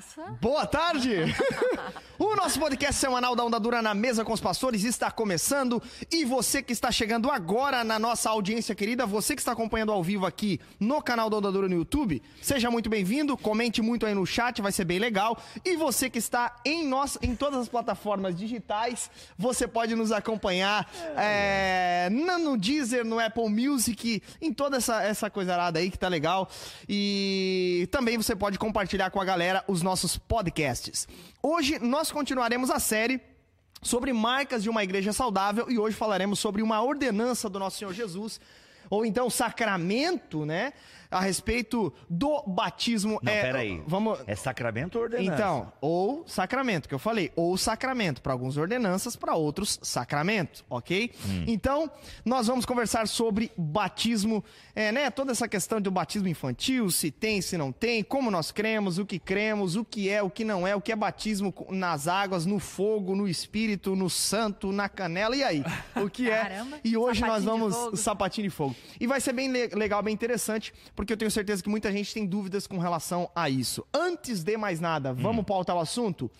Nossa. Boa tarde! o nosso podcast semanal da Onda Dura na Mesa com os Pastores está começando e você que está chegando agora na nossa audiência querida, você que está acompanhando ao vivo aqui no canal da Onda Dura no YouTube, seja muito bem-vindo, comente muito aí no chat, vai ser bem legal. E você que está em, nós, em todas as plataformas digitais, você pode nos acompanhar é, no Deezer, no Apple Music, em toda essa, essa coisa arada aí que tá legal. E também você pode compartilhar com a galera os nossos podcasts. Hoje nós continuaremos a série sobre marcas de uma igreja saudável e hoje falaremos sobre uma ordenança do nosso Senhor Jesus, ou então sacramento, né? A respeito do batismo. Não, é, peraí. Vamos. É sacramento ou ordenança? Então, ou sacramento, que eu falei, ou sacramento, para alguns ordenanças, para outros sacramento, ok? Então, nós vamos conversar sobre batismo, é, né? Toda essa questão do batismo infantil, se tem, se não tem, como nós cremos, o que cremos, o que é, o que não é, o que é batismo nas águas, no fogo, no espírito, no santo, na canela, e aí? O que é? Caramba, E hoje nós de vamos fogo. sapatinho de fogo. E vai ser bem le- legal, bem interessante, porque eu tenho certeza que muita gente tem dúvidas com relação a isso. Antes de mais nada, vamos pautar o assunto?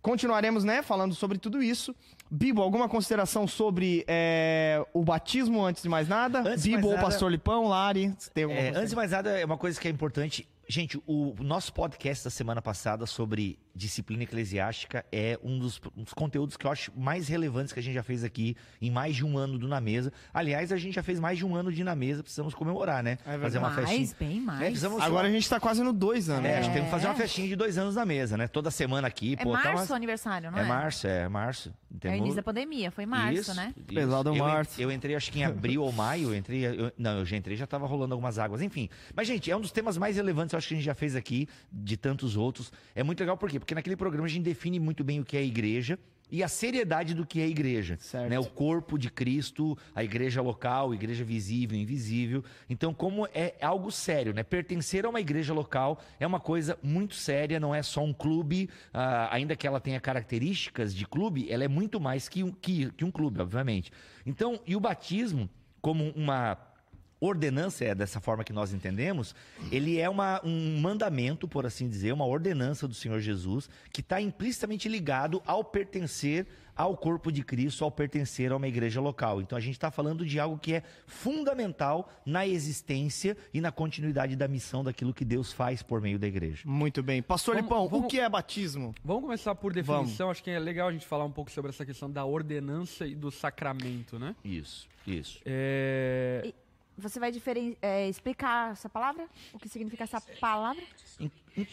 Continuaremos, né, falando sobre tudo isso. Bibo, alguma consideração sobre é, o batismo antes de mais nada? Antes Bibo mais ou nada- Pastor Lipão, Lari? Tem É, antes de mais nada, é uma coisa que é importante. Gente, o nosso podcast da semana passada sobre disciplina eclesiástica é um dos, um dos conteúdos que eu acho mais relevantes que a gente já fez aqui em mais de um ano do Na Mesa. Aliás, a gente já fez mais de um ano de Na Mesa, precisamos comemorar, né? É verdade. Fazer uma Mais, festinha. bem mais. É, precisamos Agora a gente tá quase no dois anos. É, né? a gente tem que fazer uma É. festinha de dois anos na mesa, né? Toda semana aqui. É pô, tá março o uma- aniversário, não é? É março, é março. É o Temos- início da pandemia, foi março, Isso, né? isso. Pesado eu, março. Eu entrei, acho que em abril ou maio, eu entrei. eu- não, eu já entrei, já tava rolando algumas águas. Enfim. Mas, gente, é um dos temas mais relevantes, acho que a gente já fez aqui, de tantos outros. É muito legal, por quê? Porque naquele programa a gente define muito bem o que é igreja. E a seriedade do que é igreja. Certo. Né? O corpo de Cristo, a igreja local, a igreja visível, invisível. Então, como é algo sério, né? Pertencer a uma igreja local é uma coisa muito séria, não é só um clube, ah, ainda que ela tenha características de clube, ela é muito mais que um, que, que um clube, obviamente. Então, e o batismo, como uma ordenança, é dessa forma que nós entendemos, ele é uma, um mandamento, por assim dizer, uma ordenança do Senhor Jesus, que está implicitamente ligado ao pertencer ao corpo de Cristo, ao pertencer a uma igreja local. Então a gente está falando de algo que é fundamental na existência e na continuidade da missão daquilo que Deus faz por meio da igreja. Muito bem. Pastor Vamos- Lipão, o vamos- que é batismo? Vamos começar por definição. Acho que é legal a gente falar um pouco sobre essa questão da ordenança e do sacramento, né? Isso, isso. É... E Você vai diferen- é, explicar essa palavra? O que significa essa palavra?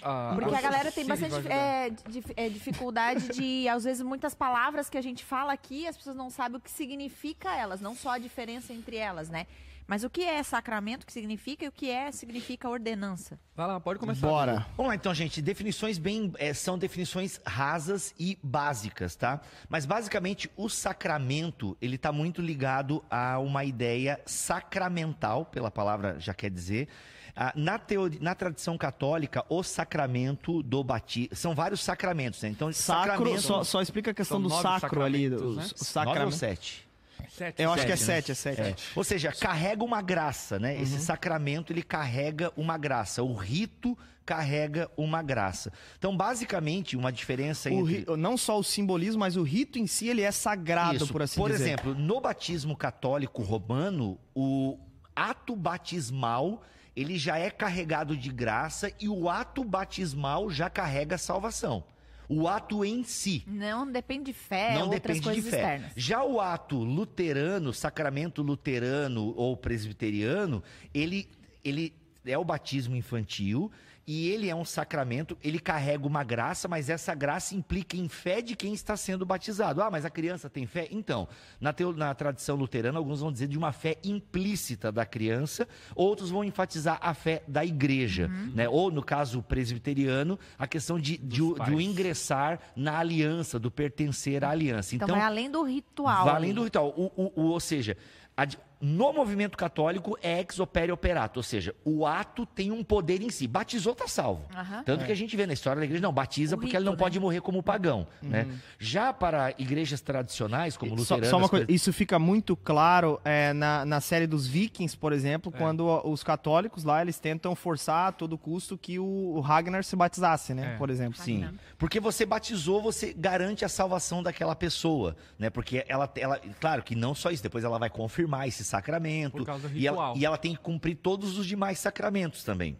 Ah, Porque a galera tem bastante é, dif- é, dificuldade de, às vezes, muitas palavras que a gente fala aqui, as pessoas não sabem o que significa elas, não só a diferença entre elas, né? Mas o que é sacramento, o que significa, e o que é, significa ordenança. Vai lá, pode começar. Bora. Vamos lá então, gente. Definições bem. eh, são definições rasas e básicas, tá? Mas basicamente o sacramento, ele tá muito ligado a uma ideia sacramental, pela palavra já quer dizer. Ah, na, teoria, na tradição católica, o sacramento do batismo. São vários sacramentos, né? Então, Sacro, sacramento. só, só explica a questão do sacro ali. Os, né? os Nove ou sete? Sete, Eu acho que é Sete, sete, é sete. É. Ou seja, carrega uma graça, né? Uhum. Esse sacramento ele carrega uma graça. O rito carrega uma graça. Então, basicamente, uma diferença O entre ri- não só o simbolismo, mas o rito em si, ele é sagrado, Isso. por assim dizer. exemplo, no batismo católico romano, o ato batismal ele já é carregado de graça e o ato batismal já carrega salvação. O ato em si. Não depende de fé, não outras depende de fé. externas. Já o ato luterano, sacramento luterano ou presbiteriano, ele, ele é o batismo infantil e ele é um sacramento, ele carrega uma graça, mas essa graça implica em fé de quem está sendo batizado. Ah, mas a criança tem fé? Então, na, teo- na tradição luterana, alguns vão dizer de uma fé implícita da criança, outros vão enfatizar a fé da igreja, Uhum. né? Ou, no caso presbiteriano, a questão de, de, o- de o ingressar na aliança, do pertencer à aliança. Então, vai além do ritual. Vai além do ritual. O, o- o- ou seja, a no movimento católico é ex opere operato, ou seja, o ato tem um poder em si. Batizou, tá salvo. Aham. Tanto que a gente vê na história da igreja, não, batiza O porque ele não rito, pode né? morrer como pagão. Né? Já para igrejas tradicionais, como Só, luteranas... só uma coisa, isso fica muito claro é, na, na série dos Vikings, por exemplo, quando os católicos lá eles tentam forçar a todo custo que o, o Ragnar se batizasse, né? É. Por exemplo. Sim, Ragnar. porque você batizou, você garante a salvação daquela pessoa, né? Porque ela, ela, claro que não só isso, depois ela vai confirmar esse sacramento Por causa do e ela, e ela tem que cumprir todos os demais sacramentos também.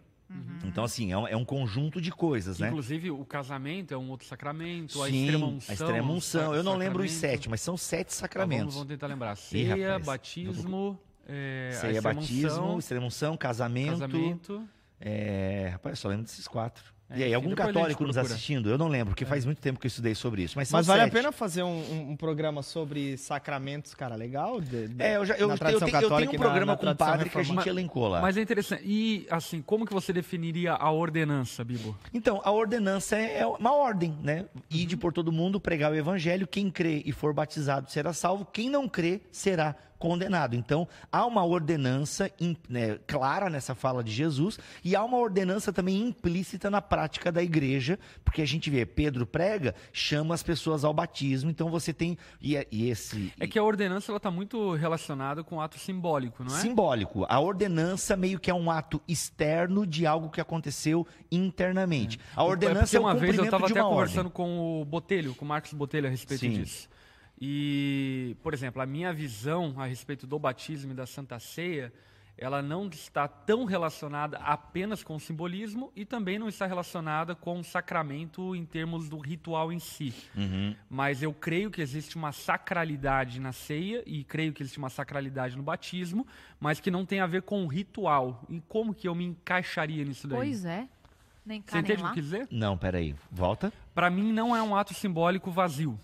Então assim é um, é um conjunto de coisas, né? Inclusive, o casamento é um outro sacramento, a Sim, extrema unção. a extrema unção. Eu não lembro os sete, mas são sete Tá, sacramentos. Vamos, vamos tentar lembrar. Ceia, rapaz, batismo, é, a Ceia, batismo, extrema unção, casamento. casamento. É, rapaz, eu só lembro desses quatro. É, e aí, enfim, algum a católico nos assistindo? Eu não lembro, porque faz muito tempo que eu estudei sobre isso. Mas, Mas vale a sete. pena fazer um, um- um programa sobre sacramentos, cara, legal? De- de- É, eu, já, eu, na eu, tradição tenho, eu tenho católica um na- programa na com o padre que a gente elencou lá. Mas é interessante. E, assim, como que você definiria a ordenança, Bibo? Então, a ordenança é é uma ordem, né? Uhum. Ide por todo mundo, pregar o evangelho. Quem crê e for batizado será salvo. Quem não crê será condenado. Então, há uma ordenança né, clara nessa fala de Jesus e há uma ordenança também implícita na prática da igreja, porque a gente vê, Pedro prega, chama as pessoas ao batismo. Então, você tem. E, é- e esse. É que a ordenança ela está muito relacionada com o ato simbólico, não é? Simbólico. A ordenança meio que é um ato externo de algo que aconteceu internamente. A É ordenança porque é, o uma vez eu estava de até conversando ordem. com o Botelho, com o Marcos Botelho a respeito Sim. disso. E, por exemplo, a minha visão a respeito do batismo e da Santa Ceia, ela não está tão relacionada apenas com o simbolismo e também não está relacionada com o sacramento em termos do ritual em si. Uhum. Mas eu creio que existe uma sacralidade na ceia e creio que existe uma sacralidade no batismo, mas que não tem a ver com o ritual. E como que eu me encaixaria nisso daí? Pois é. Nem cá, Você nem entende o que lá. eu quis dizer? Não, peraí. Volta. Para mim não é um ato simbólico vazio.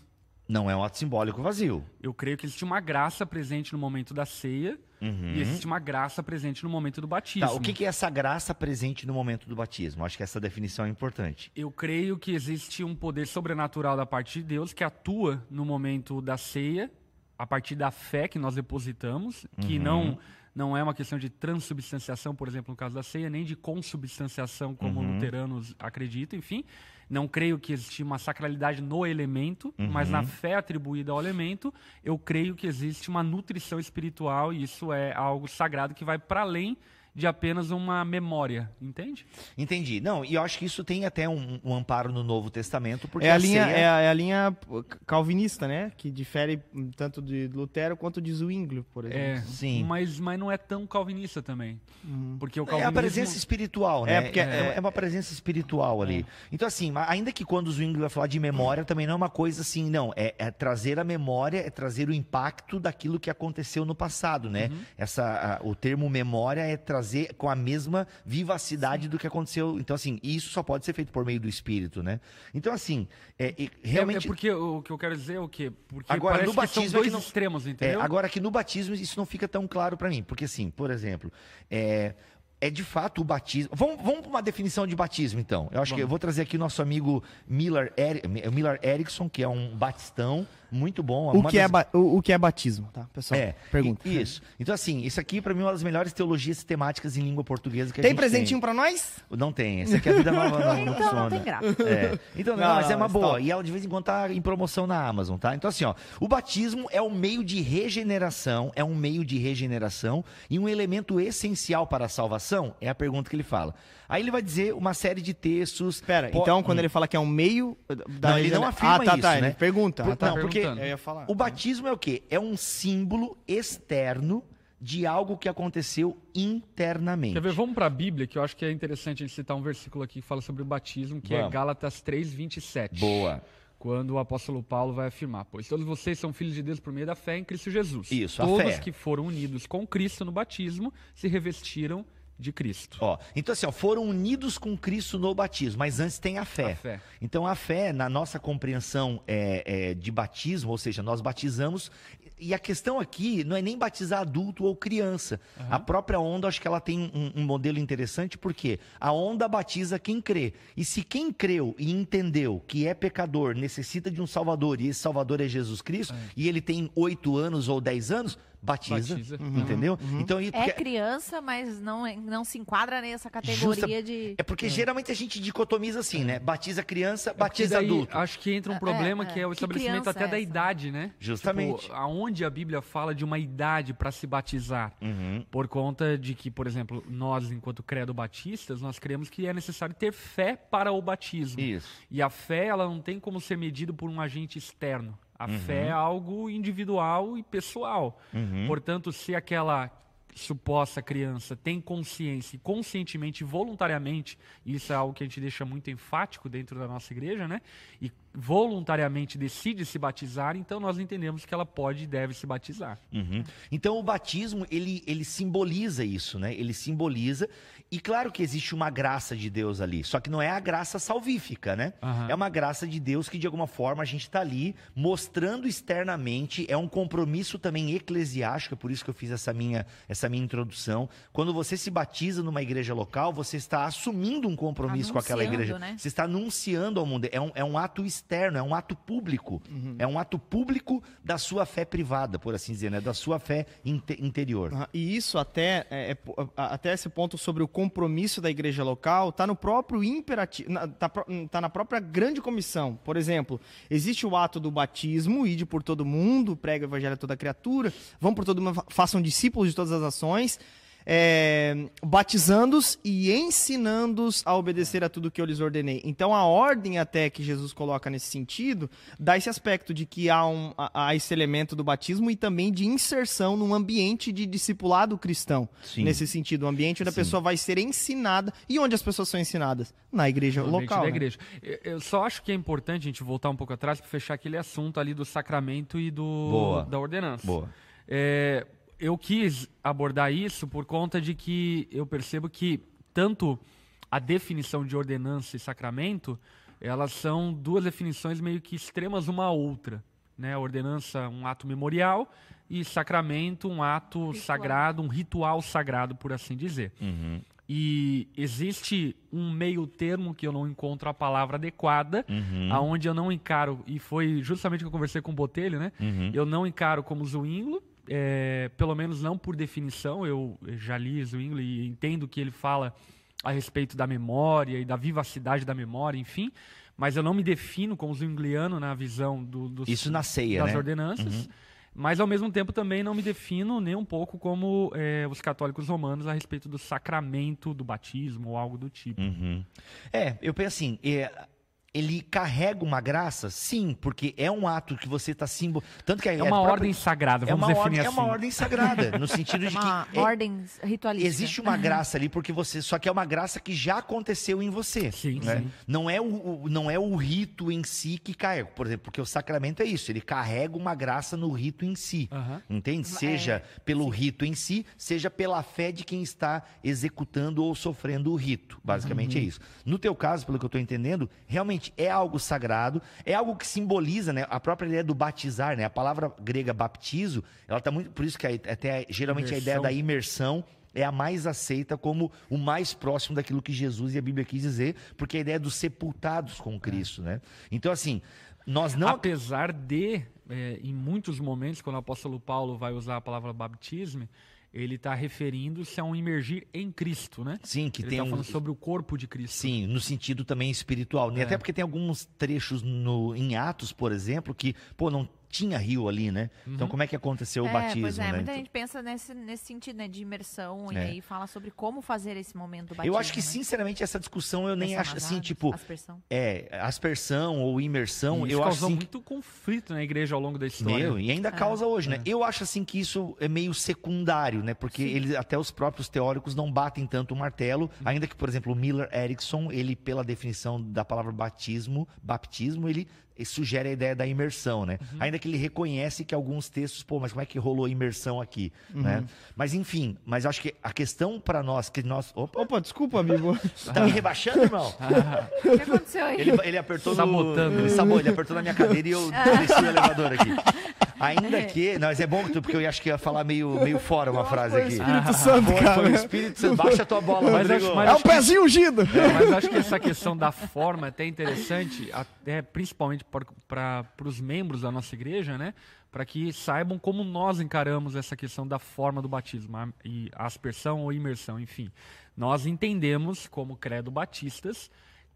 Não é um ato simbólico vazio. Eu creio que existe uma graça presente no momento da ceia e existe uma graça presente no momento do batismo. Tá, o que, que é essa graça presente no momento do batismo? Acho que essa definição é importante. Eu creio que existe um poder sobrenatural da parte de Deus que atua no momento da ceia, a partir da fé que nós depositamos, que não não é uma questão de transubstanciação, por exemplo, no caso da ceia, nem de consubstanciação, como luteranos acreditam, enfim. Não creio que existe uma sacralidade no elemento, mas na fé atribuída ao elemento, eu creio que existe uma nutrição espiritual e isso é algo sagrado que vai para além de apenas uma memória, entende? Entendi. Não, e eu acho que isso tem até um, um amparo no Novo Testamento, porque É a, linha, ceia- é, a, é a linha calvinista, né? Que difere tanto de Lutero quanto de Zwingli, por exemplo. É, Sim. Mas, mas não é tão calvinista também. Porque o É a calvinismo... presença espiritual, né? É, porque- é, é uma presença espiritual ali. Então, assim, ainda que quando o Zwingli vai falar de memória, também não é uma coisa assim, não. É, é trazer a memória, é trazer o impacto daquilo que aconteceu no passado, né? Essa, a- o termo memória é trazer com a mesma vivacidade do que aconteceu. Então, assim, isso só pode ser feito por meio do espírito, né? Então, assim, é, e É- realmente. É porque o que eu quero dizer é o quê? Porque Agora, no batismo que é são que dois não- extremos, É, entendeu? agora que no batismo isso não fica tão claro para mim, porque assim, por exemplo, é, é de fato o batismo. Vamos, vamos para uma definição de batismo, então. Eu acho que eu vou trazer aqui o nosso amigo Miller, Eri- Miller Erickson, que é um batistão muito bom. O que, é das- ba- o, o que é batismo, tá, pessoal? É, Pergunta. Isso. Então, assim, isso aqui para mim é uma das melhores teologias sistemáticas em língua portuguesa que a Tem gente presentinho pra nós? tem. Não tem. Esse aqui é a vida nova não, não Então não funciona. tem graça. É. Então, não, Não, mas é uma mas boa. top. E ela de vez em quando tá em promoção na Amazon, tá? Então, assim, ó, o batismo é um meio de regeneração, é um meio de regeneração e um elemento essencial para a salvação? É a pergunta que ele fala. Aí ele vai dizer uma série de textos. Pera, po- então quando ele fala que é um meio da Não, ele não afirma Ah, tá, isso, tá, né? ele pergunta. Por- ah, tá. não, porque Perguntando. Eu ia falar. o batismo é o quê? É um símbolo externo de algo que aconteceu internamente. Quer ver? Vamos para a Bíblia, que eu acho que é interessante a gente citar um versículo aqui que fala sobre o batismo, que é Vamos. Gálatas 3, 27. Boa. Quando o apóstolo Paulo vai afirmar: Pois todos vocês são filhos de Deus por meio da fé em Cristo Jesus. Isso, a Todos fé. que foram unidos com Cristo no batismo se revestiram de Cristo. Ó, então assim, ó, foram unidos com Cristo no batismo, mas antes tem a fé. A fé. Então a fé, na nossa compreensão é, é, de batismo, ou seja, nós batizamos. E a questão aqui não é nem batizar adulto ou criança. A própria onda, acho que ela tem um, um modelo interessante, porque a onda batiza quem crê. E se quem creu e entendeu que é pecador, necessita de um Salvador, e esse Salvador é Jesus Cristo, e ele tem oito anos ou dez anos, batiza. Batiza. Entendeu? Então, e É porque- criança, mas não, é- não se enquadra nessa categoria Justa- de. É porque geralmente a gente dicotomiza assim, né? Batiza criança, É batiza daí adulto. Acho que entra um É, problema é. que é o Que estabelecimento até é da idade, né? Justamente. Tipo, aonde a Bíblia fala de uma idade para se batizar. Uhum. Por conta de que, por exemplo, nós, enquanto credo batistas, nós cremos que é necessário ter fé para o batismo. Isso. E a fé, ela não tem como ser medida por um agente externo. A Uhum. fé é algo individual e pessoal. Uhum. Portanto, se aquela suposta criança tem consciência, e conscientemente e voluntariamente, isso é algo que a gente deixa muito enfático dentro da nossa igreja, né? E voluntariamente decide se batizar, então nós entendemos que ela pode e deve se batizar. Uhum. Então o batismo, ele, ele simboliza isso, né? Ele simboliza. E claro que existe uma graça de Deus ali, só que não é a graça salvífica, né? Aham. É uma graça de Deus que de alguma forma a gente está ali mostrando externamente, é um compromisso também eclesiástico, é por isso que eu fiz essa minha, essa minha introdução. Quando você se batiza numa igreja local, você está assumindo um compromisso com aquela Anunciando, igreja. né? Você está anunciando ao mundo. É um, é um ato externo, é um ato público. É um ato público da sua fé privada, por assim dizer, né? Da sua fé inte- interior. Ah, E isso até, é, é a- até esse ponto sobre o compromisso da igreja local está no próprio imperativo, na, tá, pró- tá na própria grande comissão. Por exemplo, existe o ato do batismo, ide por todo mundo, prega o evangelho a toda criatura, vão por todo mundo, fa- façam discípulos de todas as ações, é, batizando-os e ensinando-os a obedecer a tudo que eu lhes ordenei. Então a ordem até que Jesus coloca nesse sentido dá esse aspecto de que há, um, há esse elemento do batismo e também de inserção num ambiente de discipulado cristão. Sim. Nesse sentido, um ambiente onde a Sim. pessoa vai ser ensinada. E onde as pessoas são ensinadas? Na igreja Ambiente local. da né? igreja. Eu- Eu só acho que é importante a gente voltar um pouco atrás para fechar aquele assunto ali do sacramento e do Boa. da ordenança. Boa. É, eu quis abordar isso por conta de que eu percebo que tanto a definição de ordenança e sacramento, elas são duas definições meio que extremas uma à outra. Né? Ordenança, um ato memorial, e sacramento, um ato sagrado, um ritual sagrado, por assim dizer. Uhum. E existe um meio termo que eu não encontro a palavra adequada, Uhum. aonde eu não encaro, e foi justamente que eu conversei com o Botelho, né? Uhum. Eu não encaro como Zwingli, é, pelo menos não por definição, eu já li Zwingli e entendo que ele fala a respeito da memória e da vivacidade da memória, enfim, mas eu não me defino como zwingliano na visão do, dos, Isso na ceia, das né? ordenanças. Mas, ao mesmo tempo, também não me defino nem um pouco como é, os católicos romanos a respeito do sacramento do batismo ou algo do tipo. Uhum. É, eu penso assim, é, ele carrega uma graça, sim, porque é um ato que você está símbolo. Tanto que É uma ordem sagrada, é vamos uma definir ordem, assim. é uma ordem sagrada, no sentido de Uma que é- ordem ritualística. existe uma graça ali porque você, só que é uma graça que já aconteceu em você. Sim, né? sim. Não é o, o- não é o rito em si que carrega, por exemplo, porque o sacramento é isso, ele carrega uma graça no rito em si. Aham. Entende? Seja pelo rito em si, seja pela fé de quem está executando ou sofrendo o rito. Basicamente Uhum. é isso. No teu caso, pelo que eu estou entendendo, realmente é algo sagrado, é algo que simboliza, né? A própria ideia do batizar, né? A palavra grega baptizo, ela está muito. Por isso que até geralmente a ideia Imersão. da imersão é a mais aceita como o mais próximo daquilo que Jesus e a Bíblia quis dizer, porque a ideia dos sepultados com Cristo, né? Então, assim, nós não. Apesar de, é, em muitos momentos, quando o apóstolo Paulo vai usar a palavra batismo, ele está referindo-se a um imergir em Cristo, né? Sim, que ele tem um. falando sobre o corpo de Cristo. Sim, no sentido também espiritual. E É. até porque tem alguns trechos no, em Atos, por exemplo, que, pô, não tinha rio ali, né? Então como é que aconteceu o É, batismo, pois é, né? muita Então, gente pensa nesse, nesse sentido, né, de imersão, e É. aí fala sobre como fazer esse momento do batismo, eu acho que, né? sinceramente, essa discussão eu nem acho assim, tipo, aspersão. é, aspersão ou imersão, isso eu acho causou assim, muito conflito na igreja ao longo da história. Meu, e ainda causa hoje, né? Eu acho assim que isso é meio secundário, né? Porque eles, até os próprios teóricos não batem tanto o martelo, ainda que, por exemplo, o Miller Erickson, ele, pela definição da palavra batismo, baptismo, ele sugere a ideia da imersão, né? Uhum. Ainda que ele reconhece que alguns textos, pô, mas como é que rolou imersão aqui, Uhum. né? Mas enfim, mas acho que a questão para nós, que nós... Opa, Opa, desculpa, amigo. tá me rebaixando, irmão? O que aconteceu aí? Ele, ele apertou Sabotando. no... Ele, sabou, ele apertou na minha cadeira e eu desci o elevador aqui. Ainda que... Não, mas é bom que tu- porque eu acho que ia falar meio, meio fora uma frase Foi o aqui. Espírito Santo, Foi, cara. foi o Espírito Santo. Baixa a tua bola, Mas Rodrigo. acho- mas É um acho que- pezinho ungido. É, mas acho que essa questão da forma é até interessante, até principalmente para os membros da nossa igreja, né? Para que saibam como nós encaramos essa questão da forma do batismo, a, e a aspersão ou imersão, enfim. Nós entendemos, como credo batistas,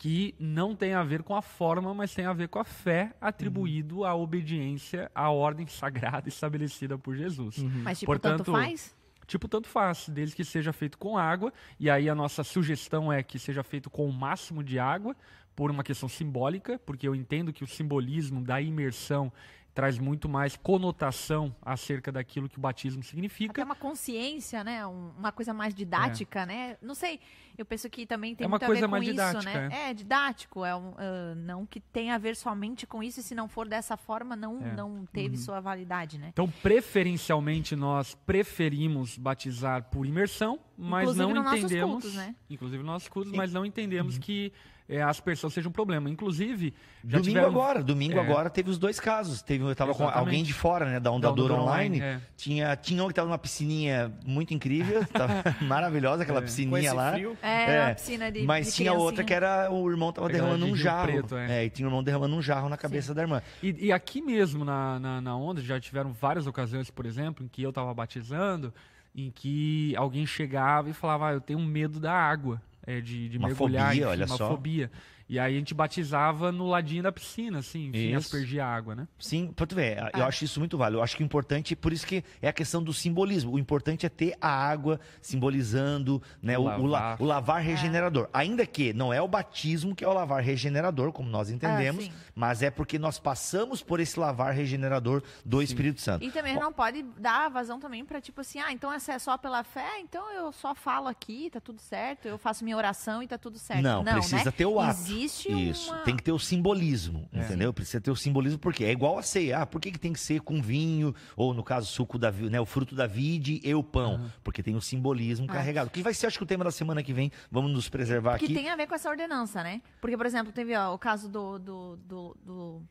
que não tem a ver com a forma, mas tem a ver com a fé atribuído à obediência à ordem sagrada estabelecida por Jesus. Mas, tipo, tanto Portanto, faz? Tipo, tanto faz, desde que seja feito com água. E aí a nossa sugestão é que seja feito com o máximo de água, por uma questão simbólica, porque eu entendo que o simbolismo da imersão traz muito mais conotação acerca daquilo que o batismo significa. uma consciência, né? Um- uma coisa mais didática, né? Não sei, eu penso que também tem É uma muito a coisa ver com mais isso, didática, né? É, didático, é um, ah, não que tenha a ver somente com isso, e se não for dessa forma, não, É. não teve sua validade, né? Então, preferencialmente, nós preferimos batizar por imersão, mas Inclusive não entendemos. cultos, né? Inclusive nos nossos cultos, mas não entendemos que é, a aspersão seja um problema. Inclusive, já Domingo tiveram... agora, domingo É. agora teve os dois casos. Teve, eu tava com alguém de fora, né, da Onda Da Online. Online, é. Tinha, tinha um que tava numa piscininha muito incrível, tava maravilhosa aquela É. piscininha lá. É, uma piscina de Mas de tinha outra criancinha. que era o irmão tava Aquela derramando de um jarro. Preto, é. e tinha o irmão derramando um jarro na cabeça da irmã. E, e aqui mesmo na, na, na onda, já tiveram várias ocasiões, por exemplo, em que eu estava batizando, em que alguém chegava e falava, ah, eu tenho medo da água, é, de, de Uma mergulhar, fobia, enfim, olha uma só. fobia. E aí a gente batizava no ladinho da piscina, assim, enfim, aspergia a água, né? Sim, pra tu ver, Ah. eu acho isso muito válido. Eu acho que o importante, por isso que é a questão do simbolismo. O importante é ter a água simbolizando né, o, o, la- Lavar. o lavar regenerador. Ainda que não é o batismo que é o lavar regenerador, como nós entendemos, sim. mas é porque nós passamos por esse lavar regenerador do Espírito Santo. E também não pode dar vazão também pra tipo assim, ah, então essa é só pela fé, então eu só falo aqui, tá tudo certo, eu faço minha oração e tá tudo certo. Não, precisa né? ter o ato. Existe Isso, uma... tem que ter o simbolismo, entendeu? Precisa ter o simbolismo, porque é igual a ceia. Ah, por que, que tem que ser com vinho, ou no caso, suco da né, o fruto da vide e o pão? Porque tem o simbolismo carregado. Que vai ser, acho que o tema da semana que vem, vamos nos preservar Que aqui. tem a ver com essa ordenança, né? Porque, por exemplo, teve ó, o caso do, do, do, do-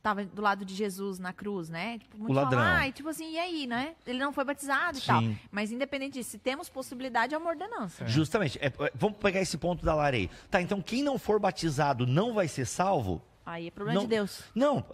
que tava do lado de Jesus na cruz, né? Tipo, muitos O ladrão. falam, ah, e tipo assim, e aí, né? Ele não foi batizado e tal. Sim. Mas independente disso, se temos possibilidade, é uma ordenança. Justamente. É, é, vamos pegar esse ponto da Larei. Tá, então quem não for batizado não vai ser salvo? Aí é problema Não. de Deus. Não,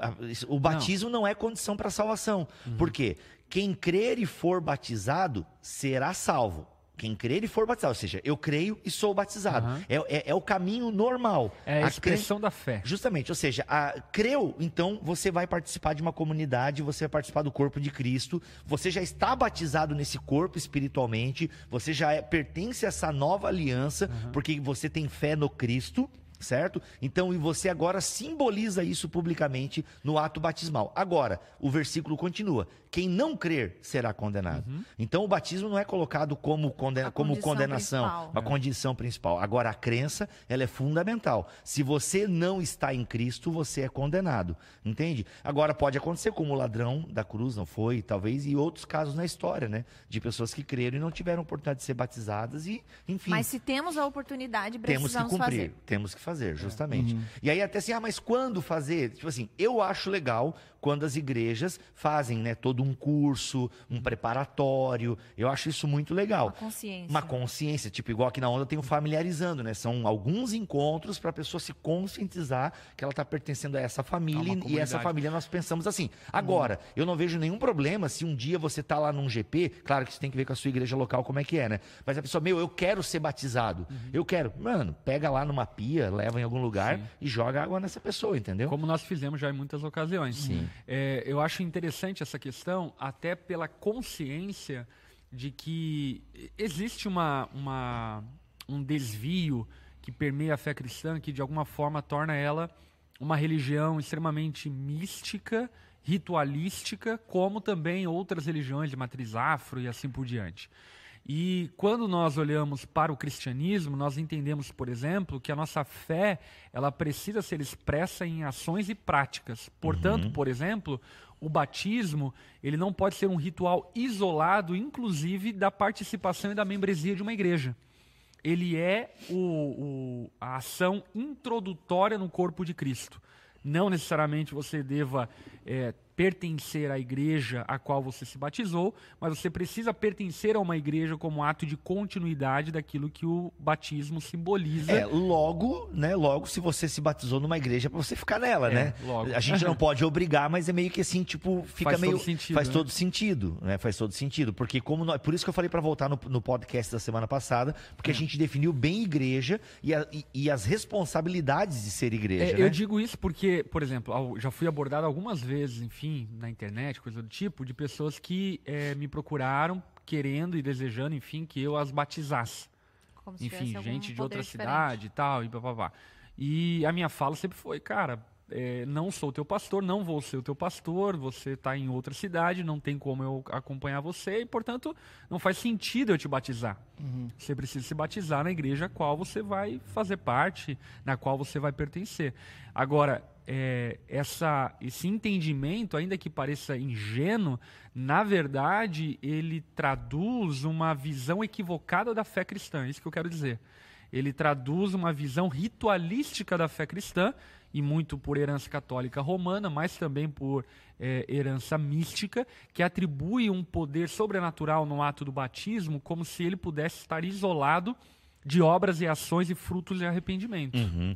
o batismo não, é condição para salvação. Por quê? Quem crer e for batizado será salvo. Quem crer e for batizado, ou seja, eu creio e sou batizado. Aham. É, é- é o caminho normal. É a A expressão da fé. Justamente, ou seja, a, creu, então você vai participar de uma comunidade, você vai participar do corpo de Cristo, você já está batizado nesse corpo espiritualmente, você já é- pertence a essa nova aliança, porque você tem fé no Cristo, certo? Então, e você agora simboliza isso publicamente no ato batismal. Agora, o versículo continua: quem não crer será condenado. Então, o batismo não é colocado como, condena, A como condição condenação, principal. uma condição principal. Agora, a crença, ela é fundamental. Se você não está em Cristo, você é condenado. Entende? Agora, pode acontecer como o ladrão da cruz não foi, talvez, e outros casos na história, né? De pessoas que creram e não tiveram oportunidade de ser batizadas e, enfim. Mas se temos a oportunidade, Temos que precisamos cumprir, fazer. temos que fazer, justamente. E aí até assim, ah, mas quando fazer? Tipo assim, eu acho legal quando as igrejas fazem, né, todo um curso, um preparatório. Eu acho isso muito legal. Uma consciência. Uma consciência, tipo, igual aqui na onda tem o familiarizando, né? São alguns encontros para a pessoa se conscientizar que ela está pertencendo a essa família A uma e essa família nós pensamos assim. Agora, eu não vejo nenhum problema se um dia você tá lá num GP, claro que isso tem que ver com a sua igreja local como é que é, né? Mas a pessoa, meu, eu quero ser batizado. Eu quero. Mano, pega lá numa pia, leva em algum lugar e joga água nessa pessoa, entendeu? Como nós fizemos já em muitas ocasiões. Sim. É, eu acho interessante essa questão, até pela consciência de que existe uma, uma- um desvio que permeia a fé cristã, que de alguma forma torna ela uma religião extremamente mística, ritualística, como também outras religiões de matriz afro e assim por diante. E quando nós olhamos para o cristianismo, nós entendemos, por exemplo, que a nossa fé ela precisa ser expressa em ações e práticas. Portanto, por exemplo, o batismo ele não pode ser um ritual isolado, inclusive da participação e da membresia de uma igreja. Ele é o, o, a ação introdutória no corpo de Cristo. Não necessariamente você deva é, pertencer à igreja a qual você se batizou, mas você precisa pertencer a uma igreja como ato de continuidade daquilo que o batismo simboliza. É, logo, né? Logo, se você se batizou numa igreja, pra você ficar nela, É, né? logo. A gente não pode obrigar, mas é meio que assim, tipo, fica Faz todo meio. sentido, faz né? todo sentido, né? Faz todo sentido. Porque como nós- Por isso que eu falei pra voltar no, no podcast da semana passada, porque a É. gente definiu bem igreja e, a- e- e as responsabilidades de ser igreja. É, né? Eu digo isso porque, por exemplo, já fui abordado algumas vezes, enfim, na internet, coisa do tipo, de pessoas que eh, me procuraram querendo e desejando, enfim, que eu as batizasse. Como se Enfim, gente de outra diferente. cidade e tal, e papapá. E a minha fala sempre foi, cara, eh, não sou teu pastor, não vou ser o teu pastor, você está em outra cidade, não tem como eu acompanhar você, e, portanto, não faz sentido eu te batizar. Você precisa se batizar na igreja a qual você vai fazer parte, na qual você vai pertencer. Agora, é, essa, esse entendimento, ainda que pareça ingênuo, na verdade, ele traduz uma visão equivocada da fé cristã. É isso que eu quero dizer. Ele traduz uma visão ritualística da fé cristã, e muito por herança católica romana, mas também por é, herança mística, que atribui um poder sobrenatural no ato do batismo, como se ele pudesse estar isolado de obras e ações e frutos de arrependimento. Uhum.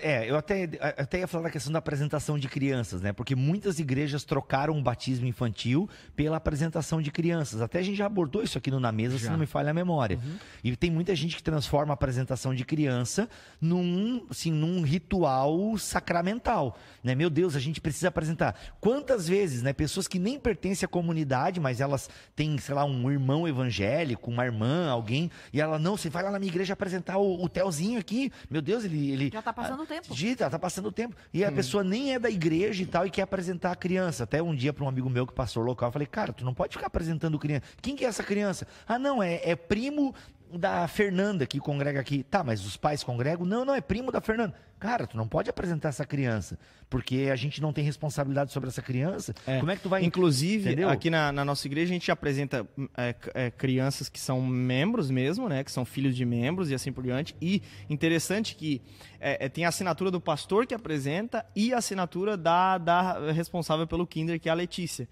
É, eu até, até ia falar da questão da apresentação de crianças, né? Porque muitas igrejas trocaram o batismo infantil pela apresentação de crianças. Até a gente já abordou isso aqui no Na Mesa, se Já. não me falha a memória. Uhum. E tem muita gente que transforma a apresentação de criança num, assim, num ritual sacramental. Né? Meu Deus, a gente precisa apresentar. Quantas vezes, né? Pessoas que nem pertencem à comunidade, mas elas têm, sei lá, um irmão evangélico, uma irmã, alguém, e ela, não, você vai lá na minha igreja apresentar o, o Telzinho aqui. Meu Deus, ele. ele Já tá passando o tempo. Dita, tá passando o tempo. E a pessoa nem é da igreja e tal e quer apresentar a criança. Até um dia para um amigo meu que pastor local, eu falei, cara, tu não pode ficar apresentando criança. Quem que é essa criança? Ah, não, é, é primo da Fernanda que congrega aqui. Tá, mas os pais congregam? Não, não, é primo da Fernanda. Cara, tu não pode apresentar essa criança, porque a gente não tem responsabilidade sobre essa criança. É. Como é que tu vai... Inclusive, Entendeu? aqui na, na nossa igreja, a gente apresenta é, é, crianças que são membros mesmo, né? Que são filhos de membros e assim por diante. E interessante que é, é, tem a assinatura do pastor que apresenta e a assinatura da, da responsável pelo Kinder, que é a Letícia.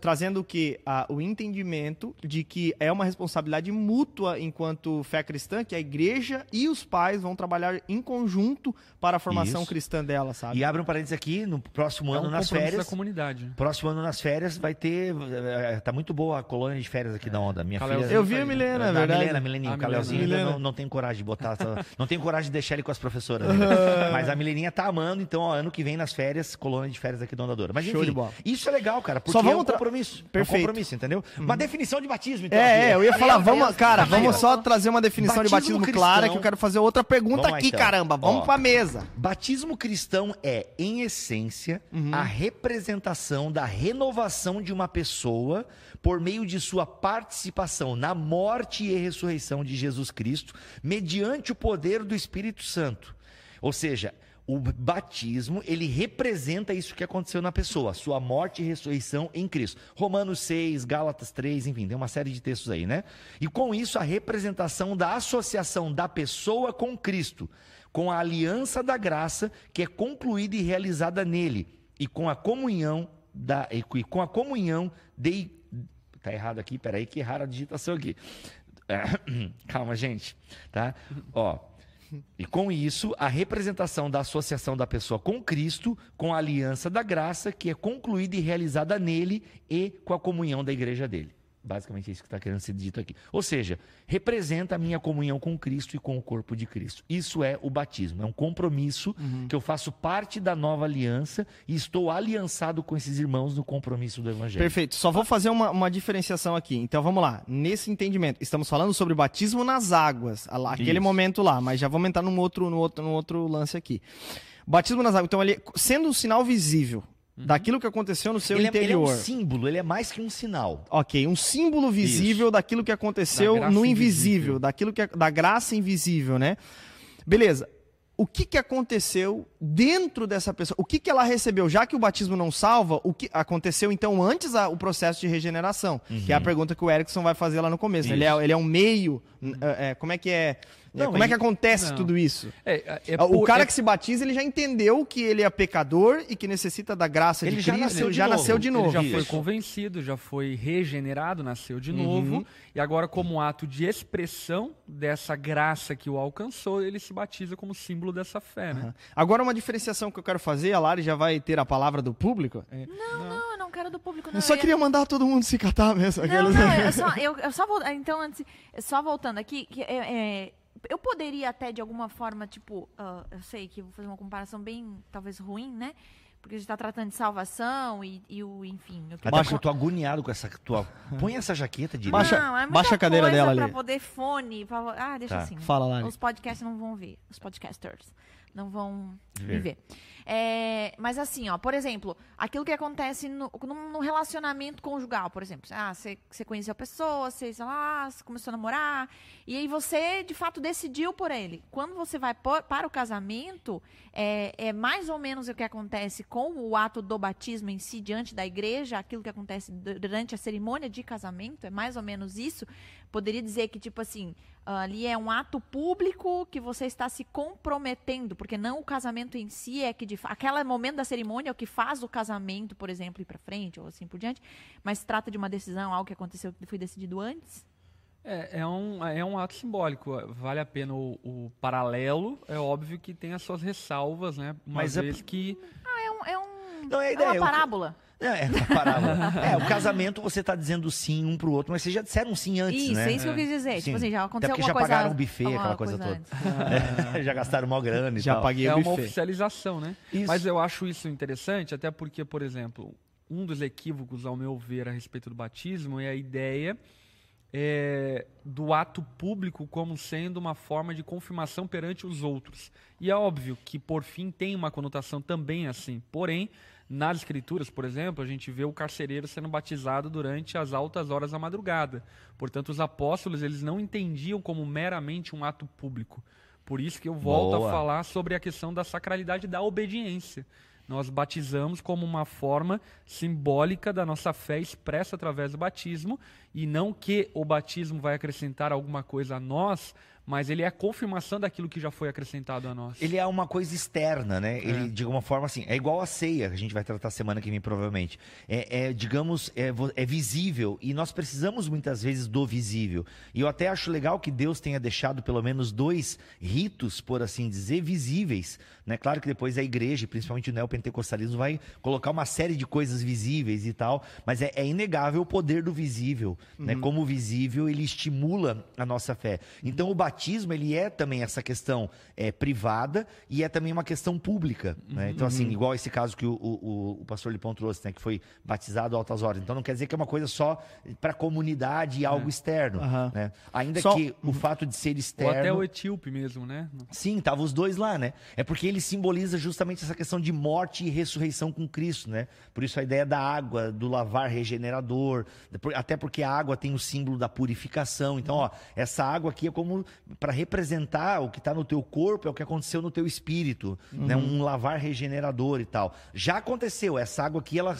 Trazendo o que? o entendimento de que é uma responsabilidade mútua enquanto fé cristã, que a igreja e os pais vão trabalhar em conjunto para a formação Isso. cristã dela, sabe? E abre um parênteses aqui, no próximo É ano, um nas férias... da comunidade. Próximo ano nas férias vai ter. eh, Tá muito boa a colônia de férias aqui da onda. Minha Caleuzinho filha. Eu vi tá a aí, né? Milena, é Da verdade. Milena, Mileninho. A O Caleuzinho Milena. não, não tem coragem de botar. essa- não tem coragem de deixar ele com as professoras. né? Mas a Mileninha tá amando, então, ó, ano que vem nas férias, colônia de férias aqui da Onda Doura. Mas Show enfim, de bola. isso é legal, cara, porque Só vamos é um compromisso. Perfeito. É um compromisso, entendeu? Uma definição de batismo, então. É, é, eu ia falar, vamos, cara, vamos só trazer uma definição de Batismo batismo clara, cristão. que eu quero fazer outra pergunta Vamos lá, aqui, então. caramba. Vamos Ó. pra mesa. Batismo cristão é, em essência, a representação da renovação de uma pessoa por meio de sua participação na morte e ressurreição de Jesus Cristo, mediante o poder do Espírito Santo. Ou seja, o batismo, ele representa isso que aconteceu na pessoa, sua morte e ressurreição em Cristo. Romanos 6, Gálatas 3, enfim, tem uma série de textos aí, né? E com isso, a representação da associação da pessoa com Cristo, com a aliança da graça que é concluída e realizada nele, e com a comunhão da e com a comunhão de tá errado aqui, peraí que erraram a digitação aqui. Calma, gente, tá? Ó, e com isso, a representação da associação da pessoa com Cristo, com a aliança da graça, que é concluída e realizada nele e com a comunhão da igreja dele. Basicamente é isso que está querendo ser dito aqui. Ou seja, representa a minha comunhão com Cristo e com o corpo de Cristo. Isso é o batismo. É um compromisso que eu faço parte da nova aliança e estou aliançado com esses irmãos no compromisso do Evangelho. Perfeito. Só vou fazer uma, uma diferenciação aqui. Então vamos lá. Nesse entendimento, estamos falando sobre batismo nas águas, aquele Isso. momento lá, mas já vamos entrar num outro, num outro, num outro lance aqui. Batismo nas águas. Então, ele, sendo um sinal visível, daquilo que aconteceu no seu Ele é, ele é interior. um símbolo, ele é mais que um sinal. Ok, um símbolo visível daquilo que aconteceu Da no invisível, invisível. daquilo que é, da graça invisível, né? Beleza. O que, que aconteceu dentro dessa pessoa? O que, que ela recebeu? Já que o batismo não salva, o que aconteceu então antes a- o processo de regeneração? Que é a pergunta que o Erickson vai fazer lá no começo. Ele, é, Uhum. Isso. ele é um meio. é, é, como é que é? Não, como é ele- que acontece não. tudo isso? É, é o por- cara é- que se batiza, ele já entendeu que ele é pecador e que necessita da graça Ele de já Cristo, nasceu de já novo. nasceu de Ele novo. já Isso. foi convencido, já foi regenerado, nasceu de novo. Uhum. E agora, como ato de expressão dessa graça que o alcançou, ele se batiza como símbolo dessa fé, né? Agora, uma diferenciação que eu quero fazer, a Lari já vai ter a palavra do público. É, Não, não, eu não quero do público, não. eu só ia- queria mandar todo mundo se catar mesmo. Não, aquelas- não, eu só, eu, eu só vou, então, antes, só voltando aqui, que, é, é, eu poderia até, de alguma forma, tipo, ah, eu sei que eu vou fazer uma comparação bem, talvez, ruim, né? Porque a gente tá tratando de salvação e, e o, enfim... O que Até Baixa- porque eu tô agoniado com essa tua. Põe essa jaqueta de Baixa- não, é muita baixa a cadeira coisa dela pra ali. poder fone. pra- Ah, deixa Tá. assim. Fala, Lari. Os podcasts não vão ver. Os podcasters não vão Ver. me ver. É, mas assim, ó, por exemplo, aquilo que acontece no, num relacionamento conjugal, por exemplo. Ah, você conheceu a pessoa, você, sei lá, começou a namorar, e aí você, de fato, decidiu por ele. Quando você vai por- para o casamento, é, é mais ou menos o que acontece com o ato do batismo em si, diante da igreja, aquilo que acontece du- durante a cerimônia de casamento, é mais ou menos isso. Poderia dizer que, tipo assim, ali é um ato público que você está se comprometendo, porque não o casamento em si é que, de aquele momento da cerimônia é o que faz o casamento, por exemplo, ir para frente ou assim por diante, mas se trata de uma decisão, algo que aconteceu que foi decidido antes. É, é um, é um ato simbólico. Vale a pena o, o paralelo. É óbvio que tem as suas ressalvas, né? Uma Mas é vez que. É, um, é, um, Não, é a é ideia, uma eu- parábola. É, é uma parábola. é, o casamento você tá dizendo sim um pro outro, mas vocês já disseram sim antes, isso, né? é isso que eu quis dizer. Sim. Tipo assim, já Até aconteceu porque alguma já coisa. pagaram o buffet, aquela coisa toda. antes. já gastaram mó grana e Já tal. paguei É o uma buffet. oficialização, né? Isso. Mas eu acho isso interessante, até porque, por exemplo, um dos equívocos, ao meu ver, a respeito do batismo é a ideia é, do ato público como sendo uma forma de confirmação perante os outros. E é óbvio que, por fim, tem uma conotação também assim. Porém, nas escrituras, por exemplo, a gente vê o carcereiro sendo batizado durante as altas horas da madrugada. Portanto, os apóstolos eles não entendiam como meramente um ato público. Por isso que eu volto Boa. a falar sobre a questão da sacralidade da obediência. Nós batizamos como uma forma simbólica da nossa fé expressa através do batismo, e não que o batismo vai acrescentar alguma coisa a nós, mas ele é a confirmação daquilo que já foi acrescentado a nós. Ele é uma coisa externa, né? Ele, de alguma forma, assim, é igual a ceia, que a gente vai tratar semana que vem, provavelmente. É, é, digamos, é, é visível, e nós precisamos muitas vezes do visível. E eu até acho legal que Deus tenha deixado pelo menos dois ritos, por assim dizer, visíveis. Né? Claro que depois a igreja, principalmente o neopentecostalismo, vai colocar uma série de coisas visíveis e tal, mas é, é inegável o poder do visível. Né? Como o visível, ele estimula a nossa fé. Então, o batismo, ele é também essa questão é, privada e é também uma questão pública. Né? Então, assim, igual esse caso que o, o, o pastor Lipão trouxe, né? que foi batizado a altas horas. Então, não quer dizer que é uma coisa só para a comunidade e algo externo. Aham. Né? Ainda Só- que o fato de ser Ou externo... até o etíope mesmo, né? Sim, tava os dois lá, né? É porque ele simboliza justamente essa questão de morte e ressurreição com Cristo, né? Por isso a ideia da água, do lavar regenerador, até porque a água tem o símbolo da purificação. Então, ó, essa água aqui é como para representar o que está no teu corpo, é o que aconteceu no teu espírito, né? Um lavar regenerador e tal. Já aconteceu, essa água aqui ela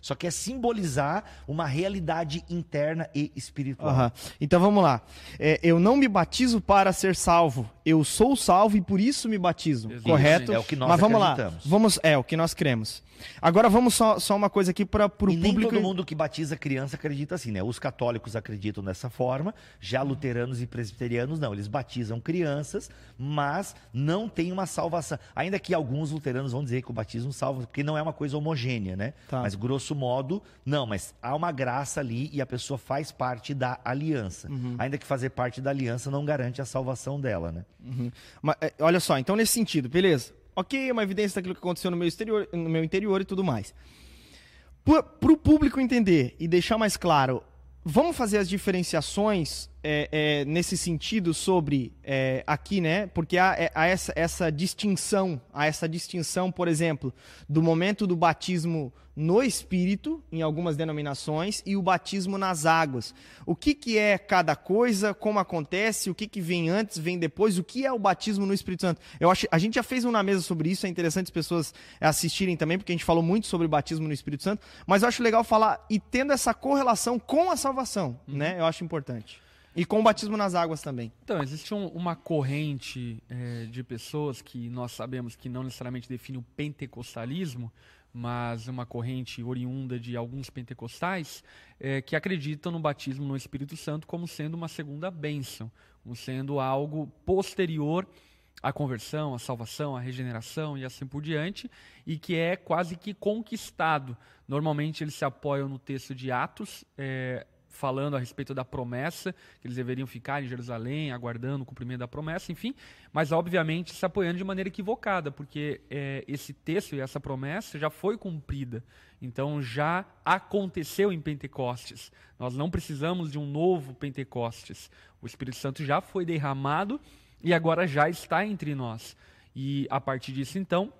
só- quer simbolizar uma realidade interna e espiritual. Aham. Então vamos lá. É, eu não me batizo para ser salvo. Eu sou salvo e por isso me batizo. Correto? É o que nós Mas vamos lá. acreditamos. Vamos, é o que nós cremos. Agora vamos só, só uma coisa aqui para o e nem público. todo mundo que batiza criança acredita assim, né? Os católicos acreditam dessa forma, já luteranos e presbiterianos não. Eles batizam crianças, mas não tem uma salvação. Ainda que alguns luteranos vão dizer que o batismo salva, porque não é uma coisa homogênea, né? Tá. Mas grosso modo, não. Mas há uma graça ali e a pessoa faz parte da aliança. Uhum. Ainda que fazer parte da aliança não garante a salvação dela, né? Mas, é, olha só, então nesse sentido, beleza? Ok, uma evidência daquilo que aconteceu no meu, exterior, no meu interior e tudo mais. Para o público entender e deixar mais claro, vamos fazer as diferenciações é, é, nesse sentido sobre é, aqui, né? Porque há, é, há essa, essa distinção, há essa distinção, por exemplo, do momento do batismo no Espírito, em algumas denominações, e o batismo nas águas. O que, que é cada coisa, como acontece, o que, que vem antes, vem depois, o que é o batismo no Espírito Santo? Eu acho, a gente já fez um na mesa sobre isso, é interessante as pessoas assistirem também, porque a gente falou muito sobre o batismo no Espírito Santo, mas eu acho legal falar e tendo essa correlação com a salvação, uhum. né? Eu acho importante. E com o batismo nas águas também. Então, existe um, uma corrente é, de pessoas que nós sabemos que não necessariamente define o pentecostalismo, mas uma corrente oriunda de alguns pentecostais é, que acreditam no batismo no Espírito Santo como sendo uma segunda bênção, como sendo algo posterior à conversão, à salvação, à regeneração e assim por diante, e que é quase que conquistado. Normalmente eles se apoiam no texto de Atos, é, falando a respeito da promessa, que eles deveriam ficar em Jerusalém, aguardando o cumprimento da promessa, enfim, mas obviamente se apoiando de maneira equivocada, porque é, esse texto e essa promessa já foi cumprida, então já aconteceu em Pentecostes. Nós não precisamos de um novo Pentecostes. O Espírito Santo já foi derramado e agora já está entre nós. E a partir disso, então,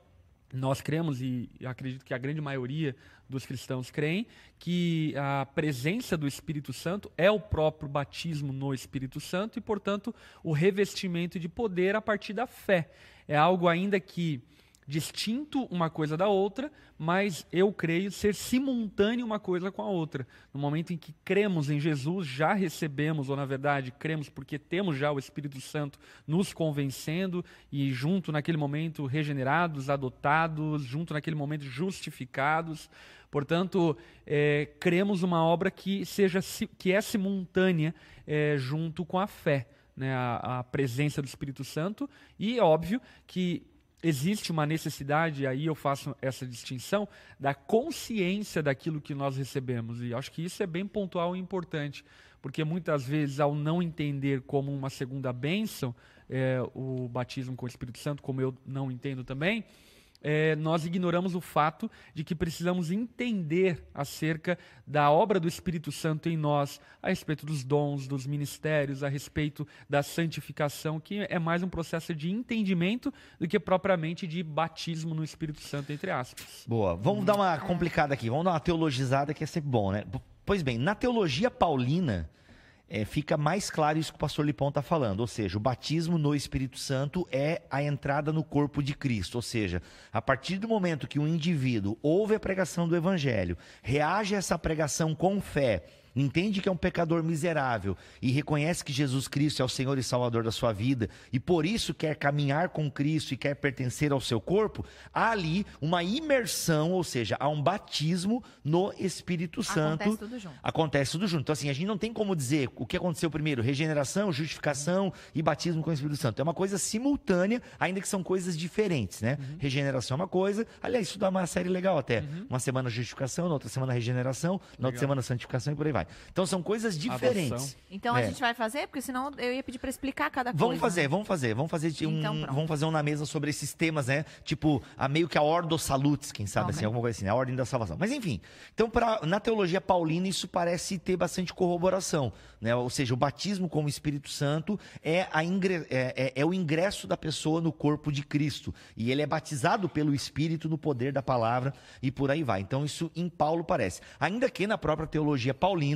nós cremos, e acredito que a grande maioria dos cristãos creem, que a presença do Espírito Santo é o próprio batismo no Espírito Santo e, portanto, o revestimento de poder a partir da fé. É algo ainda que distinto uma coisa da outra, mas eu creio ser simultâneo uma coisa com a outra. No momento em que cremos em Jesus, já recebemos, ou na verdade, cremos porque temos já o Espírito Santo nos convencendo e junto naquele momento regenerados, adotados, junto naquele momento justificados. Portanto, é, cremos uma obra que seja que é simultânea é, junto com a fé. Né, a, a presença do Espírito Santo, e é óbvio que existe uma necessidade, aí eu faço essa distinção, da consciência daquilo que nós recebemos. E acho que isso é bem pontual e importante, porque muitas vezes, ao não entender como uma segunda bênção, é, o batismo com o Espírito Santo, como eu não entendo também, é, nós ignoramos o fato de que precisamos entender acerca da obra do Espírito Santo em nós, a respeito dos dons, dos ministérios, a respeito da santificação, que é mais um processo de entendimento do que propriamente de batismo no Espírito Santo, entre aspas. Boa. Vamos dar uma complicada aqui, vamos dar uma teologizada que é sempre bom, né? Pois bem, na teologia paulina é, fica mais claro isso que o pastor Lipão está falando. Ou seja, o batismo no Espírito Santo é a entrada no corpo de Cristo. Ou seja, a partir do momento que um indivíduo ouve a pregação do Evangelho, reage a essa pregação com fé entende que é um pecador miserável e reconhece que Jesus Cristo é o Senhor e Salvador da sua vida e por isso quer caminhar com Cristo e quer pertencer ao seu corpo, há ali uma imersão, ou seja, há um batismo no Espírito Santo. Acontece tudo junto. Acontece tudo junto. Então, assim, a gente não tem como dizer o que aconteceu primeiro: regeneração, justificação e batismo com o Espírito Santo. É uma coisa simultânea, ainda que são coisas diferentes, né? Uhum. Regeneração é uma coisa. Aliás, isso dá uma série legal até. Uhum. Uma semana justificação, na outra semana regeneração, na legal. outra semana santificação e por aí vai. Então são coisas diferentes. Adoção. Então é. a gente vai fazer, porque senão eu ia pedir para explicar cada coisa. Vamos fazer, né? vamos fazer, vamos fazer um, então, vamos fazer um na mesa sobre esses temas, né? Tipo, a meio que a Ordo Salutis, quem sabe assim, alguma coisa assim, né? a ordem da salvação. Mas enfim, então pra, na teologia paulina isso parece ter bastante corroboração, né? Ou seja, o batismo com o Espírito Santo é, a ingre, é, é, é o ingresso da pessoa no corpo de Cristo e ele é batizado pelo Espírito no poder da palavra e por aí vai. Então isso em Paulo parece. Ainda que na própria teologia paulina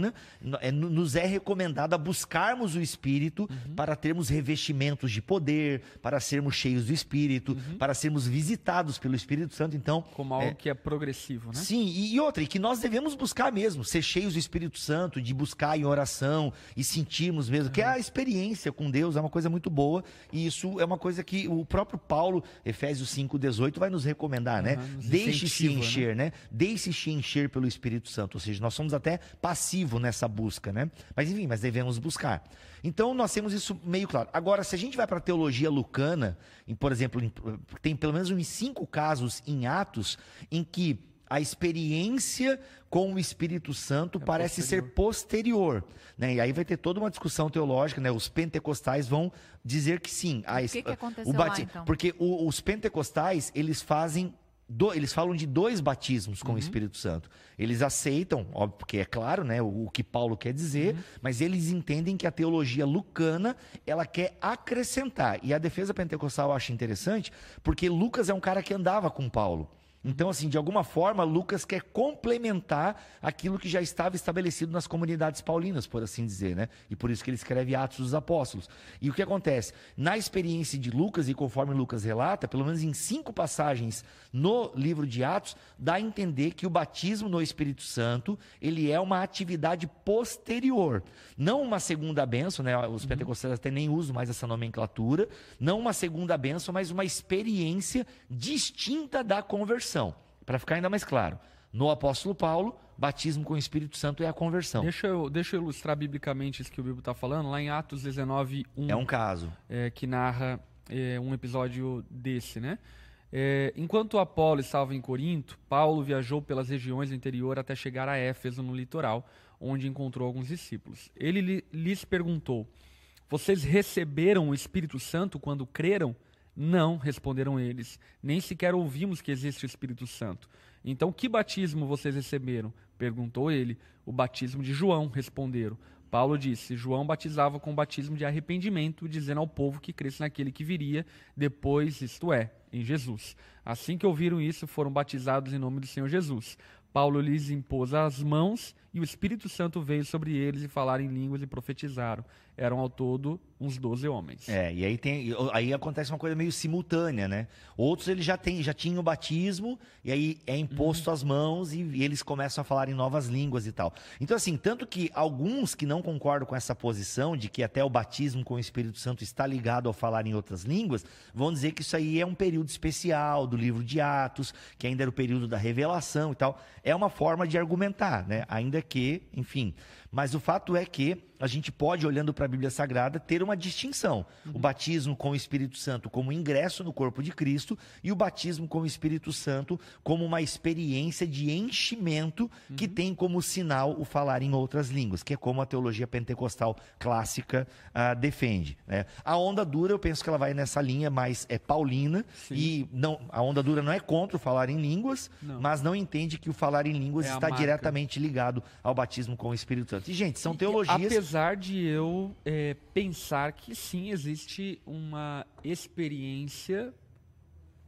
é, nos é recomendado a buscarmos o Espírito uhum. para termos revestimentos de poder, para sermos cheios do Espírito, uhum. para sermos visitados pelo Espírito Santo. Então, como algo é, que é progressivo, né? Sim, e, outra, e que nós devemos buscar mesmo, ser cheios do Espírito Santo, de buscar em oração e sentirmos mesmo, uhum. que a experiência com Deus é uma coisa muito boa, e isso é uma coisa que o próprio Paulo, Efésios 5:18 vai nos recomendar, né? Deixe-se né? encher, né? né? Deixe-se encher pelo Espírito Santo, ou seja, nós somos até passivos nessa busca, né? Mas enfim, mas devemos buscar. Então nós temos isso meio claro. Agora, se a gente vai para a teologia lucana, em, por exemplo, em, tem pelo menos uns cinco casos em Atos em que a experiência com o Espírito Santo é parece posterior. ser posterior. Né? E aí vai ter toda uma discussão teológica, né? Os pentecostais vão dizer que sim. A, o que, que aconteceu o bati... lá, então? Porque o, os pentecostais, eles fazem do- eles falam de dois batismos com o Espírito Santo. Eles aceitam, óbvio, porque é claro, né, o, o que Paulo quer dizer, mas eles entendem que a teologia lucana, ela quer acrescentar. E a defesa pentecostal eu acho interessante, porque Lucas é um cara que andava com Paulo. Então, assim, de alguma forma, Lucas quer complementar aquilo que já estava estabelecido nas comunidades paulinas, por assim dizer, né? E por isso que ele escreve Atos dos Apóstolos. E o que acontece? Na experiência de Lucas, e conforme Lucas relata, pelo menos em cinco passagens no livro de Atos, dá a entender que o batismo no Espírito Santo, ele é uma atividade posterior. Não uma segunda bênção, né? Os pentecostais até nem usam mais essa nomenclatura. Não uma segunda bênção, mas uma experiência distinta da conversão. Para ficar ainda mais claro, no apóstolo Paulo, batismo com o Espírito Santo é a conversão. Deixa eu, deixa eu ilustrar biblicamente isso que o Bíblia está falando, lá em Atos 19, 1, É um caso. é, que narra é, um episódio desse, né? É, enquanto Apolo estava em Corinto, Paulo viajou pelas regiões do interior até chegar a Éfeso, no litoral, onde encontrou alguns discípulos. Ele lhe- lhes perguntou: Vocês receberam o Espírito Santo quando creram? Não, responderam eles. Nem sequer ouvimos que existe o Espírito Santo. Então, que batismo vocês receberam? Perguntou ele. O batismo de João, responderam. Paulo disse: João batizava com o batismo de arrependimento, dizendo ao povo que cresce naquele que viria depois, isto é, em Jesus. Assim que ouviram isso, foram batizados em nome do Senhor Jesus. Paulo lhes impôs as mãos e o Espírito Santo veio sobre eles e falaram em línguas e profetizaram. Eram ao todo uns doze homens. É, e aí tem, aí acontece uma coisa meio simultânea, né? Outros eles já têm, já tinham o batismo e aí é imposto as mãos e, e eles começam a falar em novas línguas e tal. Então assim, tanto que alguns que não concordam com essa posição de que até o batismo com o Espírito Santo está ligado ao falar em outras línguas, vão dizer que isso aí é um período especial do livro de Atos, que ainda era o período da revelação e tal. É uma forma de argumentar, né? Ainda que, enfim, mas o fato é que a gente pode, olhando para a Bíblia Sagrada, ter uma distinção. O batismo com o Espírito Santo como ingresso no corpo de Cristo e o batismo com o Espírito Santo como uma experiência de enchimento que tem como sinal o falar em outras línguas, que é como a teologia pentecostal clássica ah, defende. né? A onda dura, eu penso que ela vai nessa linha mais é paulina e não, a onda dura não é contra o falar em línguas, Não. mas não entende que o falar em línguas É está diretamente ligado ao batismo com o Espírito Santo. E, gente, são E, teologias. Apesar de eu é, pensar que sim, existe uma experiência,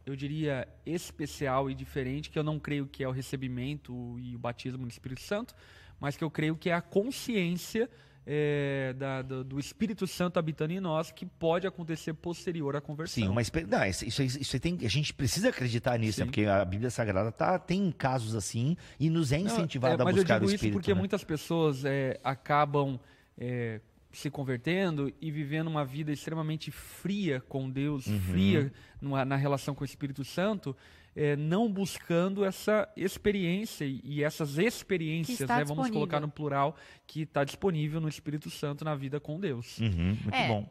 eu diria, especial e diferente, que eu não creio que é o recebimento e o batismo no Espírito Santo, mas que eu creio que é a consciência é, da- do, do Espírito Santo habitando em nós que pode acontecer posterior à conversão. Sim, experi- não, isso, isso, tem, a gente precisa acreditar nisso, né? Porque a Bíblia Sagrada tá, tem casos assim e nos é Não, incentivado é, a mas buscar eu digo o isso Espírito. porque né? muitas pessoas é, acabam é, se convertendo e vivendo uma vida extremamente fria com Deus, Uhum. fria na relação com o Espírito Santo, é, não buscando essa experiência e essas experiências, né, vamos colocar no plural, que está disponível no Espírito Santo na vida com Deus. Uhum, muito É. bom.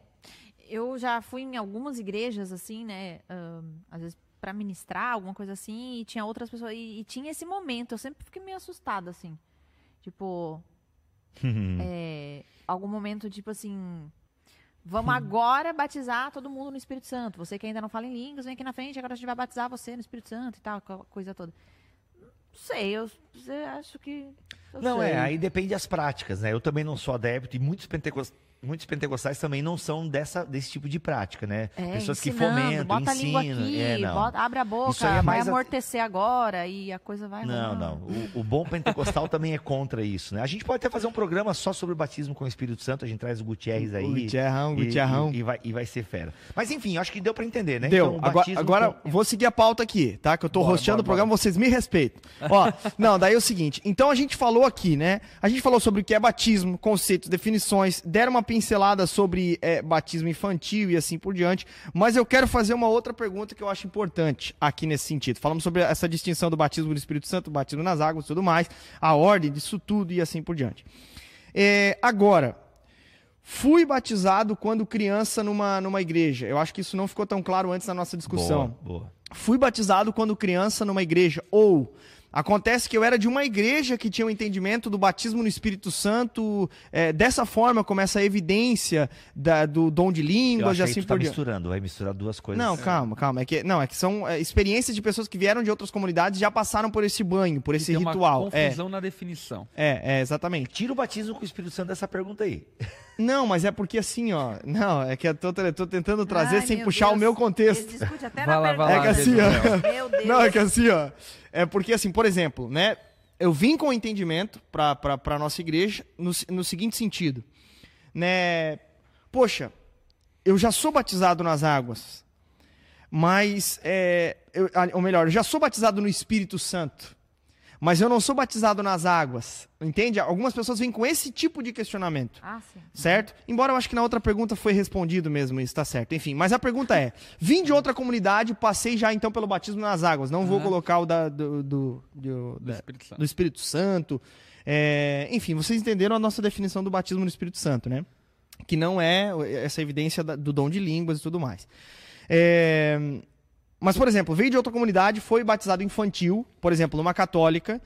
Eu já fui em algumas igrejas, assim, né? ahn, às vezes pra ministrar, alguma coisa assim, e tinha outras pessoas. E, e tinha esse momento, eu sempre fiquei meio assustada, assim. Tipo, é, algum momento, tipo assim. Vamos agora batizar todo mundo no Espírito Santo. Você que ainda não fala em línguas, vem aqui na frente, agora a gente vai batizar você no Espírito Santo e tal, coisa toda. Não sei, eu, eu acho que. Não, sei. é, aí depende das práticas, né? Eu também não sou adepto e muitos pentecostais. Muitos pentecostais também não são dessa, desse tipo de prática, né? É, Pessoas que fomentam, bota a língua ensinam. aqui, é, não. bota- abre a boca, Isso é vai mais a- amortecer agora e a coisa vai Não, não. O, o bom pentecostal também é contra isso, né? A gente pode até fazer um programa só sobre o batismo com o Espírito Santo. A gente traz o Gutierrez aí. O Gutierrão, e- Gutierrão. E, e vai, e vai ser fera. Mas enfim, acho que deu pra entender, né? Deu. Então, agora agora com- vou seguir a pauta aqui, tá? Que eu tô Bora, rosteando bora, o programa, vocês me respeitam. Ó, não, daí é o seguinte. Então a gente falou aqui, né? A gente falou sobre o que é batismo, conceitos, definições, deram uma pincelada sobre é, batismo infantil e assim por diante. Mas eu quero fazer uma outra pergunta que eu acho importante aqui nesse sentido. Falamos sobre essa distinção do batismo do Espírito Santo, batismo nas águas e tudo mais, a ordem disso tudo e assim por diante. É, agora, Fui batizado quando criança numa, numa igreja. Eu acho que isso não ficou tão claro antes na nossa discussão. Boa, boa. Fui batizado quando criança numa igreja. Ou Acontece que eu era de uma igreja que tinha o um entendimento do batismo no Espírito Santo é, dessa forma, como essa evidência da, do dom de línguas e assim tu tá por diante. misturando, vai misturar duas coisas. Não, calma, calma. É que, não, é que são é, experiências de pessoas que vieram de outras comunidades e já passaram por esse banho, por esse Tem ritual. Uma confusão é. na definição. É, é, exatamente. Tira o batismo com o Espírito Santo dessa pergunta aí. Não, mas é porque assim, ó. Não, é que eu tô, tô tentando trazer Ai, sem puxar Deus. o meu contexto. Eles discutem até Vai na lá, vai É lá, que assim, ó. Meu Deus. Não, é que assim, ó. É porque, assim, por exemplo, né? Eu vim com o entendimento pra, pra, pra nossa igreja no, no seguinte sentido. Né? Poxa, eu já sou batizado nas águas, mas, é, eu, ou melhor, eu já sou batizado no Espírito Santo, mas eu não sou batizado nas águas. Entende? Algumas pessoas vêm com esse tipo de questionamento. Ah, sim. Certo? Embora eu acho que na outra pergunta foi respondido mesmo isso, tá certo. Enfim, mas a pergunta é: vim de outra comunidade, passei já então pelo batismo nas águas. Não vou colocar o da, do, do, do- Do da- Espírito Santo. do Espírito Santo. É, enfim, vocês entenderam a nossa definição do batismo no Espírito Santo, né? Que não é essa evidência do dom de línguas e tudo mais. É, mas, por exemplo, veio de outra comunidade, foi batizado infantil, por exemplo, numa católica,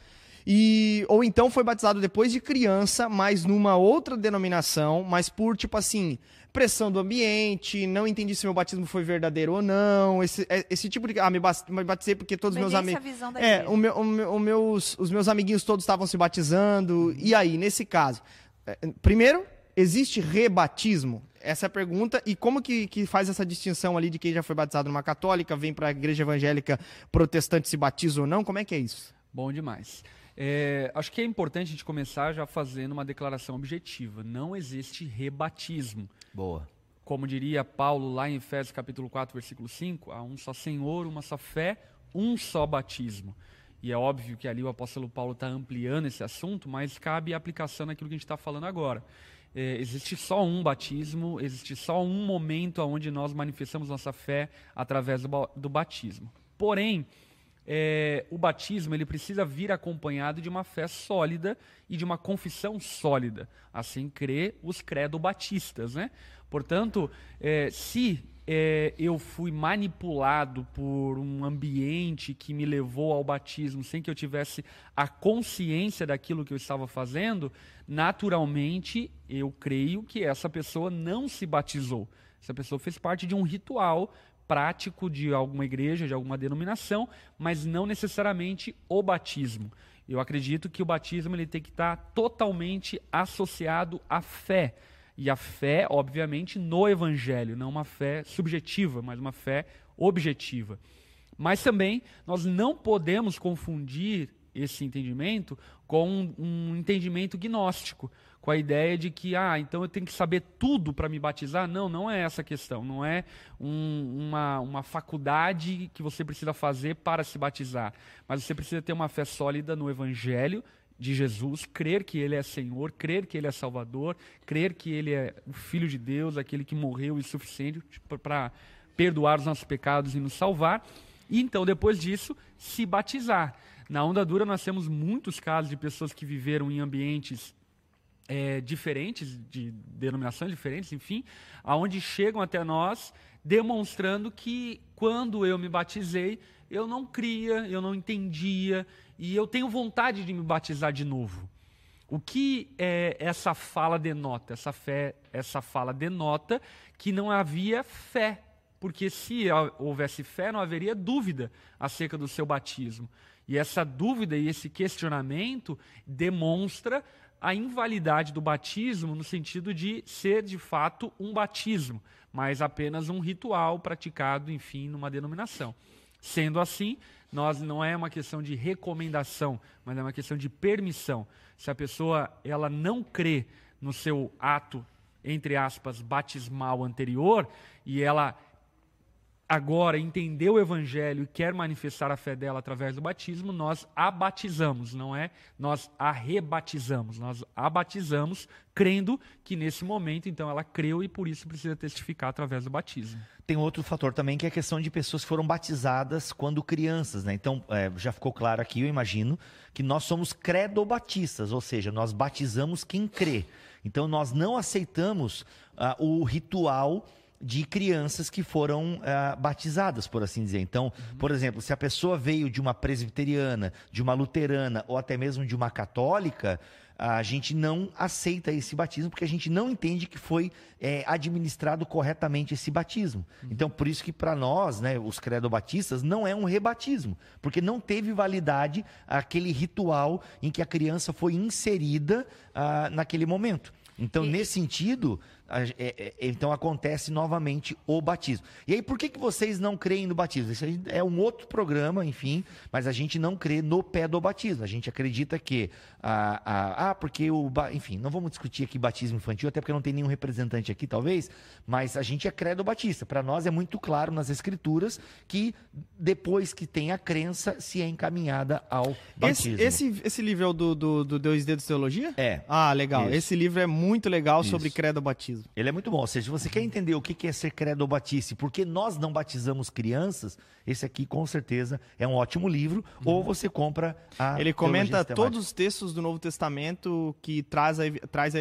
e ou então foi batizado depois de criança, mas numa outra denominação, mas por tipo assim, pressão do ambiente, não entendi se meu batismo foi verdadeiro ou não, esse, é- esse tipo de ah, me batizei porque todos os meus amigos é, o meu, o meu- o meus, os meus amiguinhos todos estavam se batizando. E aí, nesse caso? é, Primeiro, existe rebatismo? Essa é a pergunta. E como que, que faz essa distinção ali de quem já foi batizado numa católica, vem para a igreja evangélica protestante se batiza ou não? Como é que é isso? Bom demais. É, acho que é importante a gente começar já fazendo uma declaração objetiva. Não existe rebatismo. Boa. Como diria Paulo lá em Efésios capítulo 4, versículo 5, há um só Senhor, uma só fé, um só batismo. E é óbvio que ali o apóstolo Paulo está ampliando esse assunto, mas cabe a aplicação naquilo que a gente está falando agora. É, existe só um batismo, existe só um momento onde nós manifestamos nossa fé através do, do batismo. Porém, é, o batismo ele precisa vir acompanhado de uma fé sólida e de uma confissão sólida. Assim crê os credo-batistas. Né? Portanto, é, se é, eu fui manipulado por um ambiente que me levou ao batismo sem que eu tivesse a consciência daquilo que eu estava fazendo, naturalmente eu creio que essa pessoa não se batizou. Essa pessoa fez parte de um ritual prático de alguma igreja, de alguma denominação, mas não necessariamente o batismo. Eu acredito que o batismo ele tem que estar totalmente associado à fé. E a fé, obviamente, no evangelho, não uma fé subjetiva, mas uma fé objetiva. Mas também nós não podemos confundir esse entendimento com um, entendimento gnóstico, com a ideia de que, ah, então eu tenho que saber tudo para me batizar. Não, não é essa a questão. Não é um- uma, uma faculdade que você precisa fazer para se batizar. Mas você precisa ter uma fé sólida no Evangelho de Jesus, crer que Ele é Senhor, crer que Ele é Salvador, crer que Ele é o Filho de Deus, aquele que morreu e suficiente para perdoar os nossos pecados e nos salvar. E então, depois disso, se batizar. Na Onda Dura, nós temos muitos casos de pessoas que viveram em ambientes é, diferentes, de denominações diferentes, enfim, aonde chegam até nós demonstrando que quando eu me batizei, eu não cria, eu não entendia e eu tenho vontade de me batizar de novo. O que é, essa fala denota? Essa fé, essa fala denota que não havia fé, porque se houvesse fé, não haveria dúvida acerca do seu batismo. E essa dúvida e esse questionamento demonstra a invalidade do batismo no sentido de ser de fato um batismo, mas apenas um ritual praticado, enfim, numa denominação. Sendo assim, nós não é uma questão de recomendação, mas é uma questão de permissão. Se a pessoa ela não crê no seu ato entre aspas batismal anterior e ela agora entendeu o evangelho e quer manifestar a fé dela através do batismo, nós a batizamos, não é? Nós a rebatizamos, nós a batizamos crendo que nesse momento então ela creu e por isso precisa testificar através do batismo. Tem outro fator também que é a questão de pessoas que foram batizadas quando crianças, né? Então, é, já ficou claro aqui, eu imagino, que nós somos credobatistas, ou seja, nós batizamos quem crê. Então, nós não aceitamos ah, o ritual de crianças que foram ah, batizadas, por assim dizer. Então, por exemplo, se a pessoa veio de uma presbiteriana, de uma luterana ou até mesmo de uma católica, a gente não aceita esse batismo porque a gente não entende que foi é, administrado corretamente esse batismo. Então, por isso que para nós, né, os credobatistas, não é um rebatismo, porque não teve validade aquele ritual em que a criança foi inserida ah, naquele momento. Então, E- nesse sentido, a- é- é- então acontece novamente o batismo. E aí, por que, que vocês não creem no batismo? Isso é um outro programa, enfim, mas a gente não crê no pé do batismo. A gente acredita que. Ah, ah, ah, porque o. Enfim, não vamos discutir aqui batismo infantil, até porque não tem nenhum representante aqui, talvez, mas a gente é credo batista. Para nós é muito claro nas escrituras que depois que tem a crença, se é encaminhada ao Esse, batismo. esse, esse livro é o do, do, do Dois Dedos Teologia? É. Ah, legal. Isso. Esse livro é muito legal sobre Isso. credo batismo. Ele é muito bom. Ou seja, se você quer entender o que é ser credo batista e por que nós não batizamos crianças, esse aqui com certeza é um ótimo livro. Ou você compra a. Ele comenta todos os textos do Novo Testamento que traz a traz a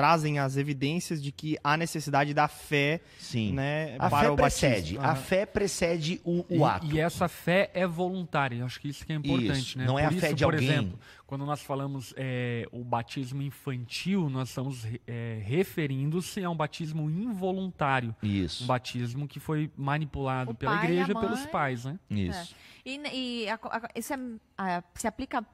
trazem as evidências de que há necessidade da fé, Sim. né, A para fé o precede. batismo. A fé precede o, o E, ato. e essa fé é voluntária. Eu acho que isso que é importante, Isso, né? não é Por a fé isso, de por alguém. exemplo, quando nós falamos é, o batismo infantil, nós estamos é, referindo-se a um batismo involuntário. Isso. Um batismo que foi manipulado O pela e a igreja e pelos pais, né? Isso. E, e a- a- isso é- a- se aplica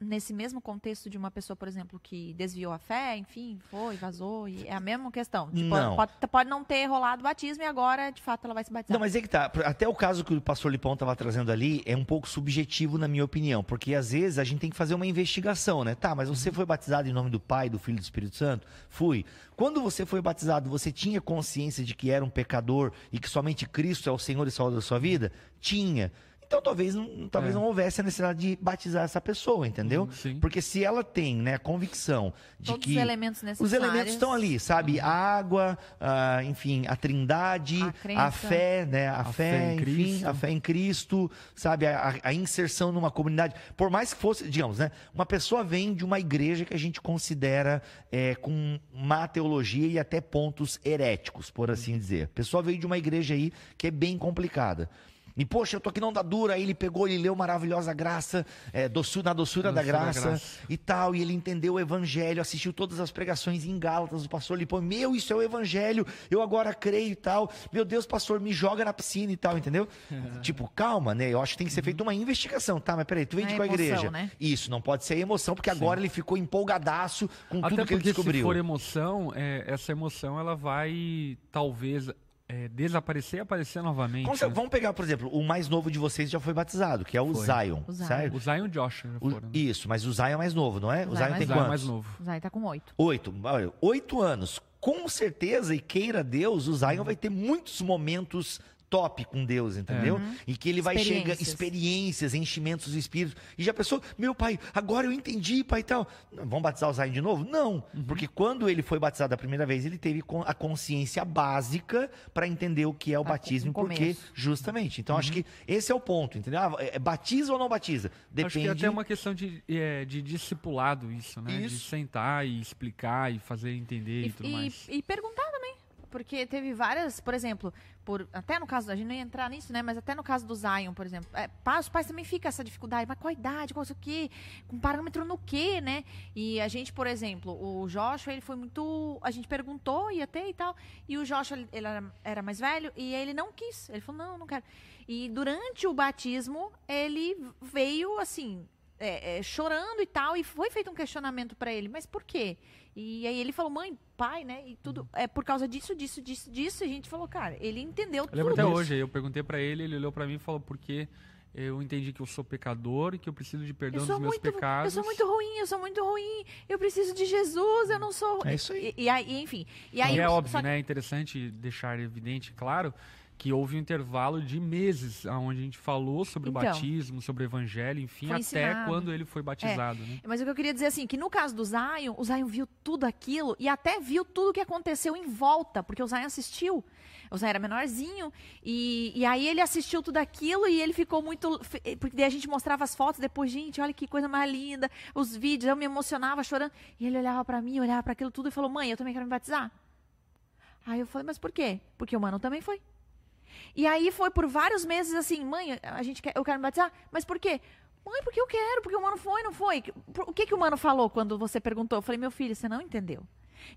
nesse mesmo contexto de uma pessoa, por exemplo, que desviou a fé, enfim, foi, vazou, e é a mesma questão. Tipo, Não. Pode, pode não ter rolado o batismo e agora, de fato, ela vai se batizar. Não, mas é que tá. Até o caso que o pastor Lipão estava trazendo ali é um pouco subjetivo, na minha opinião. Porque às vezes a gente tem que fazer uma investigação, né? Tá, mas você foi batizado em nome do Pai, do Filho e do Espírito Santo? Fui. Quando você foi batizado, você tinha consciência de que era um pecador e que somente Cristo é o Senhor e Salvador da sua vida? Tinha. Então talvez não, talvez É. não houvesse a necessidade de batizar essa pessoa, entendeu? Uhum, sim. Porque se ela tem né, a convicção de Todos que os elementos os necessários. elementos estão ali, sabe? A água, ah, enfim, a trindade, A a, fé, né? A, A fé, fé em enfim, Cristo. a fé em Cristo, sabe? A, a- a inserção numa comunidade. Por mais que fosse, digamos, né? Uma pessoa vem de uma igreja que a gente considera é, com má teologia e até pontos heréticos, por assim dizer. A pessoa veio de uma igreja aí que é bem complicada. E, poxa, eu tô aqui não dá dura. Aí ele pegou, ele leu Maravilhosa Graça, é, doçu- na doçura, da, Doçura da graça, Graça. e tal. E ele entendeu o evangelho, assistiu todas as pregações em Gálatas. O pastor Lipão, meu, isso é o evangelho. Eu agora creio e tal. Meu Deus, pastor, me joga na piscina e tal, entendeu? tipo, calma, né? Eu acho que tem que ser feita uma investigação. Tá, mas peraí, tu vem A de qual igreja? né? Isso, não pode ser emoção, porque agora ele ficou empolgadaço com Até tudo que ele porque se descobriu. for emoção, é, essa emoção ela vai talvez é, desaparecer e aparecer novamente. Como né? Vamos pegar, por exemplo, o mais novo de vocês já foi batizado, que é o Foi. Zion, O Zion. certo? O Zion e o O- foram. né? isso, mas o Zion é mais novo, não é? O Zion Zion, é tem O Zion é quantos? mais novo. O Zay tá com oito. Oito. Olha, oito anos. Com certeza, e queira Deus, o Zion vai ter muitos momentos top com Deus, entendeu? E que ele vai chegar, Experiências. experiências, enchimentos do Espírito. E já pensou, meu pai, agora eu entendi, pai e tal. Vamos batizar o Zion de novo? Não. Porque quando ele foi batizado a primeira vez, ele teve a consciência básica para entender o que é o Tá, batismo, porque justamente. Então acho que esse é o ponto, entendeu? Ah, é- batiza ou não batiza? Depende. Acho que é até uma questão de, é, de discipulado isso, né? De Isso. sentar e explicar e fazer entender e, E, tudo e- mais. e perguntar. Porque teve várias, por exemplo, por, até no caso, a gente não ia entrar nisso, né? Mas até no caso do Zion, por exemplo, é, os pais também ficam essa dificuldade, mas qual idade, qual isso aqui, com parâmetro no quê, né? E a gente, por exemplo, o Joshua, ele foi muito. A gente perguntou, ia ter e tal. E o Joshua, ele era, era mais velho e ele não quis. Ele falou, não, não quero. E durante o batismo, ele veio assim. É, é, chorando e tal, e foi feito um questionamento pra ele, mas por quê? E aí ele falou, mãe, pai, né? E tudo é por causa disso, disso, disso, disso. E a gente falou, cara, ele entendeu Eu tudo lembro até isso. hoje, eu perguntei pra ele, ele olhou pra mim e falou porque eu entendi que eu sou pecador e que eu preciso de perdão Eu dos meus muito, eu pecados. sou muito ruim, eu sou muito ruim, eu preciso de Jesus, eu não sou. É isso aí. E, e aí, enfim. E aí, é óbvio, que- né? É interessante deixar evidente, claro, que houve um intervalo de meses onde a gente falou sobre Então. o batismo, sobre o evangelho, enfim, até ensinado. É. quando ele foi batizado, né? Mas o que eu queria dizer assim, que no caso do Zion, o Zion viu tudo aquilo e até viu tudo que aconteceu em volta, porque o Zion assistiu. O Zion era menorzinho e, e aí ele assistiu tudo aquilo e ele ficou muito... Porque daí a gente mostrava as fotos depois, gente, olha que coisa mais linda, os vídeos, eu me emocionava chorando. E ele olhava pra mim, olhava pra aquilo tudo e falou, mãe, eu também quero me batizar. Aí eu falei, mas por quê? Porque o mano também foi. E aí foi por vários meses assim, mãe, a gente quer, eu quero me batizar, mas por quê? Mãe, porque eu quero, porque o mano foi, não foi. O que, que o mano falou quando você perguntou? Eu falei, meu filho, você não entendeu.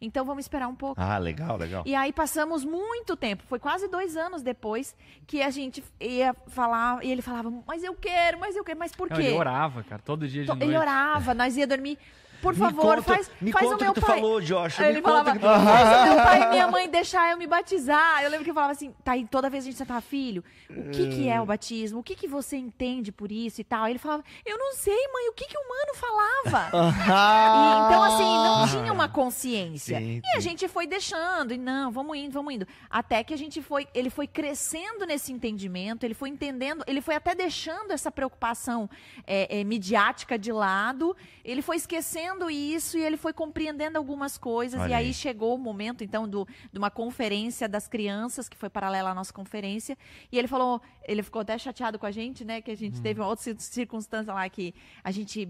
Então vamos esperar um pouco. Ah, legal, legal. E aí passamos muito tempo, foi quase dois anos depois que a gente ia falar, e ele falava, mas eu quero, mas eu quero, mas por Não, quê? ele orava, cara, todo dia de To- noite. Ele orava, nós ia dormir. Por favor, conta- faz, me faz conta o meu que tu pai. falou, me ele falava, que tu faz o meu pai e minha mãe deixar eu me batizar. Eu lembro que eu falava assim, tá aí toda vez a gente sentava, filho, o que que é o batismo? O que que você entende por isso e tal? Aí ele falava, eu não sei, mãe, o que que o mano falava? E, então, assim, não tinha uma consciência. Sim, e a gente foi deixando, e não, vamos indo, vamos indo. Até que a gente foi, ele foi crescendo nesse entendimento, ele foi entendendo, ele foi até deixando essa preocupação é, é, midiática de lado, ele foi esquecendo isso e ele foi compreendendo algumas coisas. Olha e aí, aí. chegou o momento, então, do, de uma conferência das crianças, que foi paralela à nossa conferência, e ele falou, ele ficou até chateado com a gente, né, que a gente teve uma outra cir- circunstância lá que a gente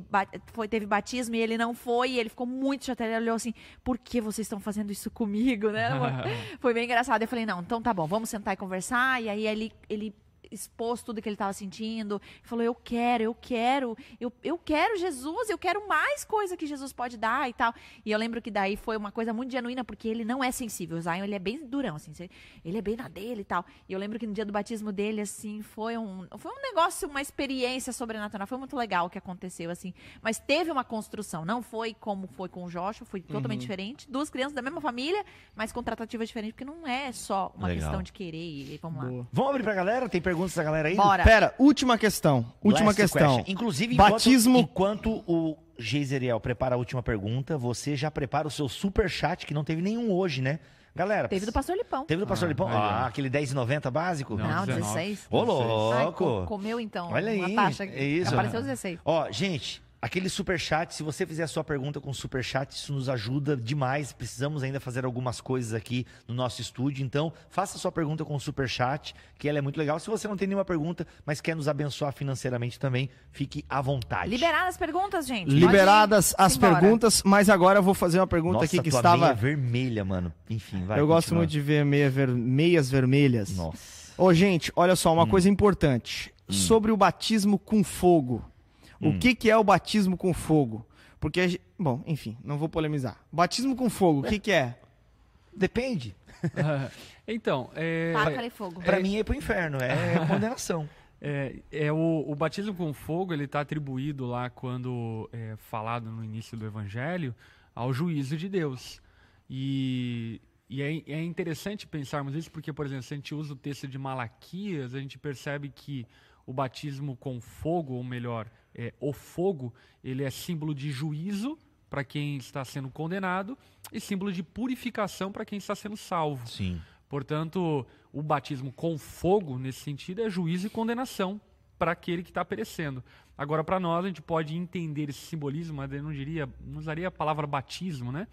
foi, teve batismo e ele não foi, e ele ficou muito chateado, ele olhou assim, por que vocês estão fazendo isso comigo, né? foi bem engraçado. Eu falei, não, então tá bom, vamos sentar e conversar, e aí ele, ele expôs tudo que ele estava sentindo, falou, eu quero, eu quero, eu, eu quero Jesus, eu quero mais coisa que Jesus pode dar e tal. E eu lembro que daí foi uma coisa muito genuína, porque ele não é sensível, o Zion, ele é bem durão, assim, ele é bem na dele e tal. E eu lembro que no dia do batismo dele, assim, foi um, foi um negócio, uma experiência sobrenatural, foi muito legal o que aconteceu, assim, mas teve uma construção, não foi como foi com o Joshua, foi totalmente diferente, duas crianças da mesma família, mas com tratativas diferentes, porque não é só uma Legal. questão de querer e vamos lá. Boa. Vamos abrir pra galera? Tem perguntas da galera aí? Bora. Pera, última questão. Última Last questão. question. Inclusive, enquanto, Batismo. enquanto o Geiseriel prepara a última pergunta, você já prepara o seu super chat, que não teve nenhum hoje, né? Galera, Teve do pastor Lipão. Teve do Pastor Ah, Lipão? Ah, aquele 10,90 básico? Não, Não, 19. 16. Ô, Ai, louco! co- comeu então Olha uma aí, taxa. é isso. Apareceu 16. Ó, gente, aquele super chat, se você fizer a sua pergunta com super chat, isso nos ajuda demais. Precisamos ainda fazer algumas coisas aqui no nosso estúdio, então faça a sua pergunta com super chat, que ela é muito legal. Se você não tem nenhuma pergunta, mas quer nos abençoar financeiramente também, fique à vontade. Liberadas as perguntas, gente. Liberadas as Simbora. perguntas, mas agora eu vou fazer uma pergunta Nossa, aqui que tua estava. meia vermelha, mano. Enfim, vai. eu gosto muito de ver meia ver- meias vermelhas. Nossa. Ô, gente, olha só, Hum. uma coisa importante. Sobre o batismo com fogo. Hum. O que, que é o batismo com fogo? Porque, bom, enfim, não vou polemizar. Batismo com fogo, o que, que é? Depende. então, é, Faca e fogo. Pra mim é pro inferno, é condenação. é, é o, o batismo com fogo, ele está atribuído lá quando é falado no início do Evangelho ao juízo de Deus. E, e é, é interessante pensarmos isso porque, por exemplo, se a gente usa o texto de Malaquias, a gente percebe que o batismo com fogo, ou melhor, é, o fogo, ele é símbolo de juízo para quem está sendo condenado e símbolo de purificação para quem está sendo salvo. Sim. Portanto, o batismo com fogo, nesse sentido, é juízo e condenação para aquele que está perecendo. Agora, para nós, a gente pode entender esse simbolismo, mas eu não diria, não usaria a palavra batismo, né?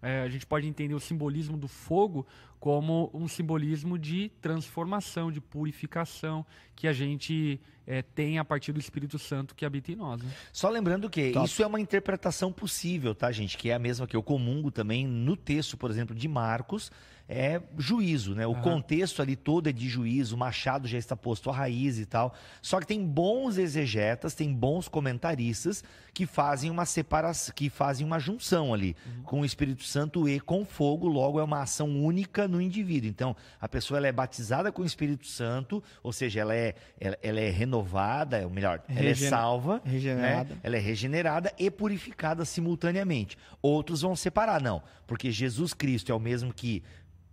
É, a gente pode entender o simbolismo do fogo como um simbolismo de transformação, de purificação, que a gente é, tem a partir do Espírito Santo que habita em nós. Né? Só lembrando que Top. isso é uma interpretação possível, tá, gente? Que é a mesma que eu comungo também no texto, por exemplo, de Marcos, é juízo, né? O Aham. contexto ali todo é de juízo, o machado já está posto à raiz e tal. Só que tem bons exegetas, tem bons comentaristas que fazem uma separação, que fazem uma junção ali com o Espírito Santo e com fogo, logo é uma ação única no indivíduo. Então, a pessoa ela é batizada com o Espírito Santo, ou seja, ela é, ela, ela é renovada, ou melhor, ela é salva, regenerada. né? ela é regenerada e purificada simultaneamente. Outros vão separar, não, porque Jesus Cristo é o mesmo que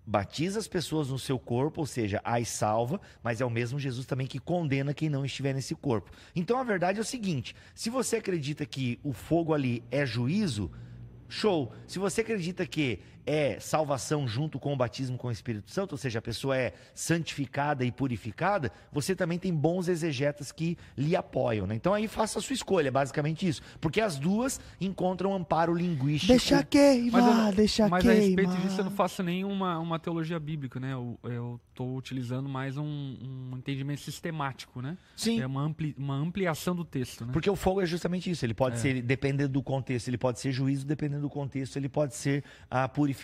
batiza as pessoas no seu corpo, ou seja, as salva, mas é o mesmo Jesus também que condena quem não estiver nesse corpo. Então a verdade é o seguinte: se você acredita que o fogo ali é juízo, show. Se você acredita que é salvação junto com o batismo com o Espírito Santo, ou seja, a pessoa é santificada e purificada, você também tem bons exegetas que lhe apoiam. Né? Então aí faça a sua escolha, é basicamente isso. Porque as duas encontram amparo linguístico. Deixa queimar, eu- deixa mas a queimar. respeito disso, eu não faço nenhuma uma teologia bíblica, né? Eu estou utilizando mais um, um entendimento sistemático, né? Sim. É uma, ampli, uma ampliação do texto, né? Porque o fogo é justamente isso. Ele pode ser, dependendo do contexto, ele pode ser juízo, dependendo dependendo do contexto, ele pode ser a purificação.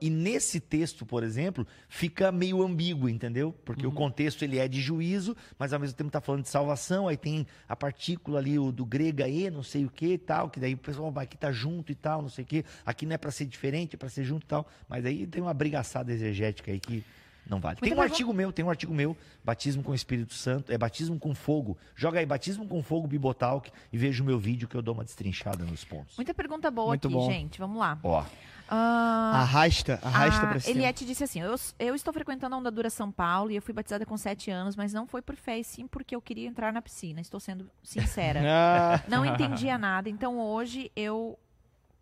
E nesse texto, por exemplo, fica meio ambíguo, entendeu? Porque Uhum. o contexto ele é de juízo, mas ao mesmo tempo está falando de salvação, aí tem a partícula ali o do grego e, não sei o que e tal, que daí o pessoal vai aqui tá junto e tal, não sei o que. Aqui não é para ser diferente, é para ser junto e tal. Mas aí tem uma brigaçada exegética aí que não vale. tem um pergunta- artigo meu, tem um artigo meu, batismo com o Espírito Santo, é batismo com fogo. Joga aí, batismo com fogo, Bibotalk, e veja o meu vídeo que eu dou uma destrinchada nos pontos. Muita pergunta boa Muito aqui, bom. gente. Vamos lá. Ó, Ah, Arrasta, arrasta a pra cima. Eliette disse assim: eu, eu estou frequentando a Onda Dura São Paulo e eu fui batizada com 7 anos, mas não foi por fé, e sim porque eu queria entrar na piscina. Estou sendo sincera. Ah, não entendia nada. Então hoje eu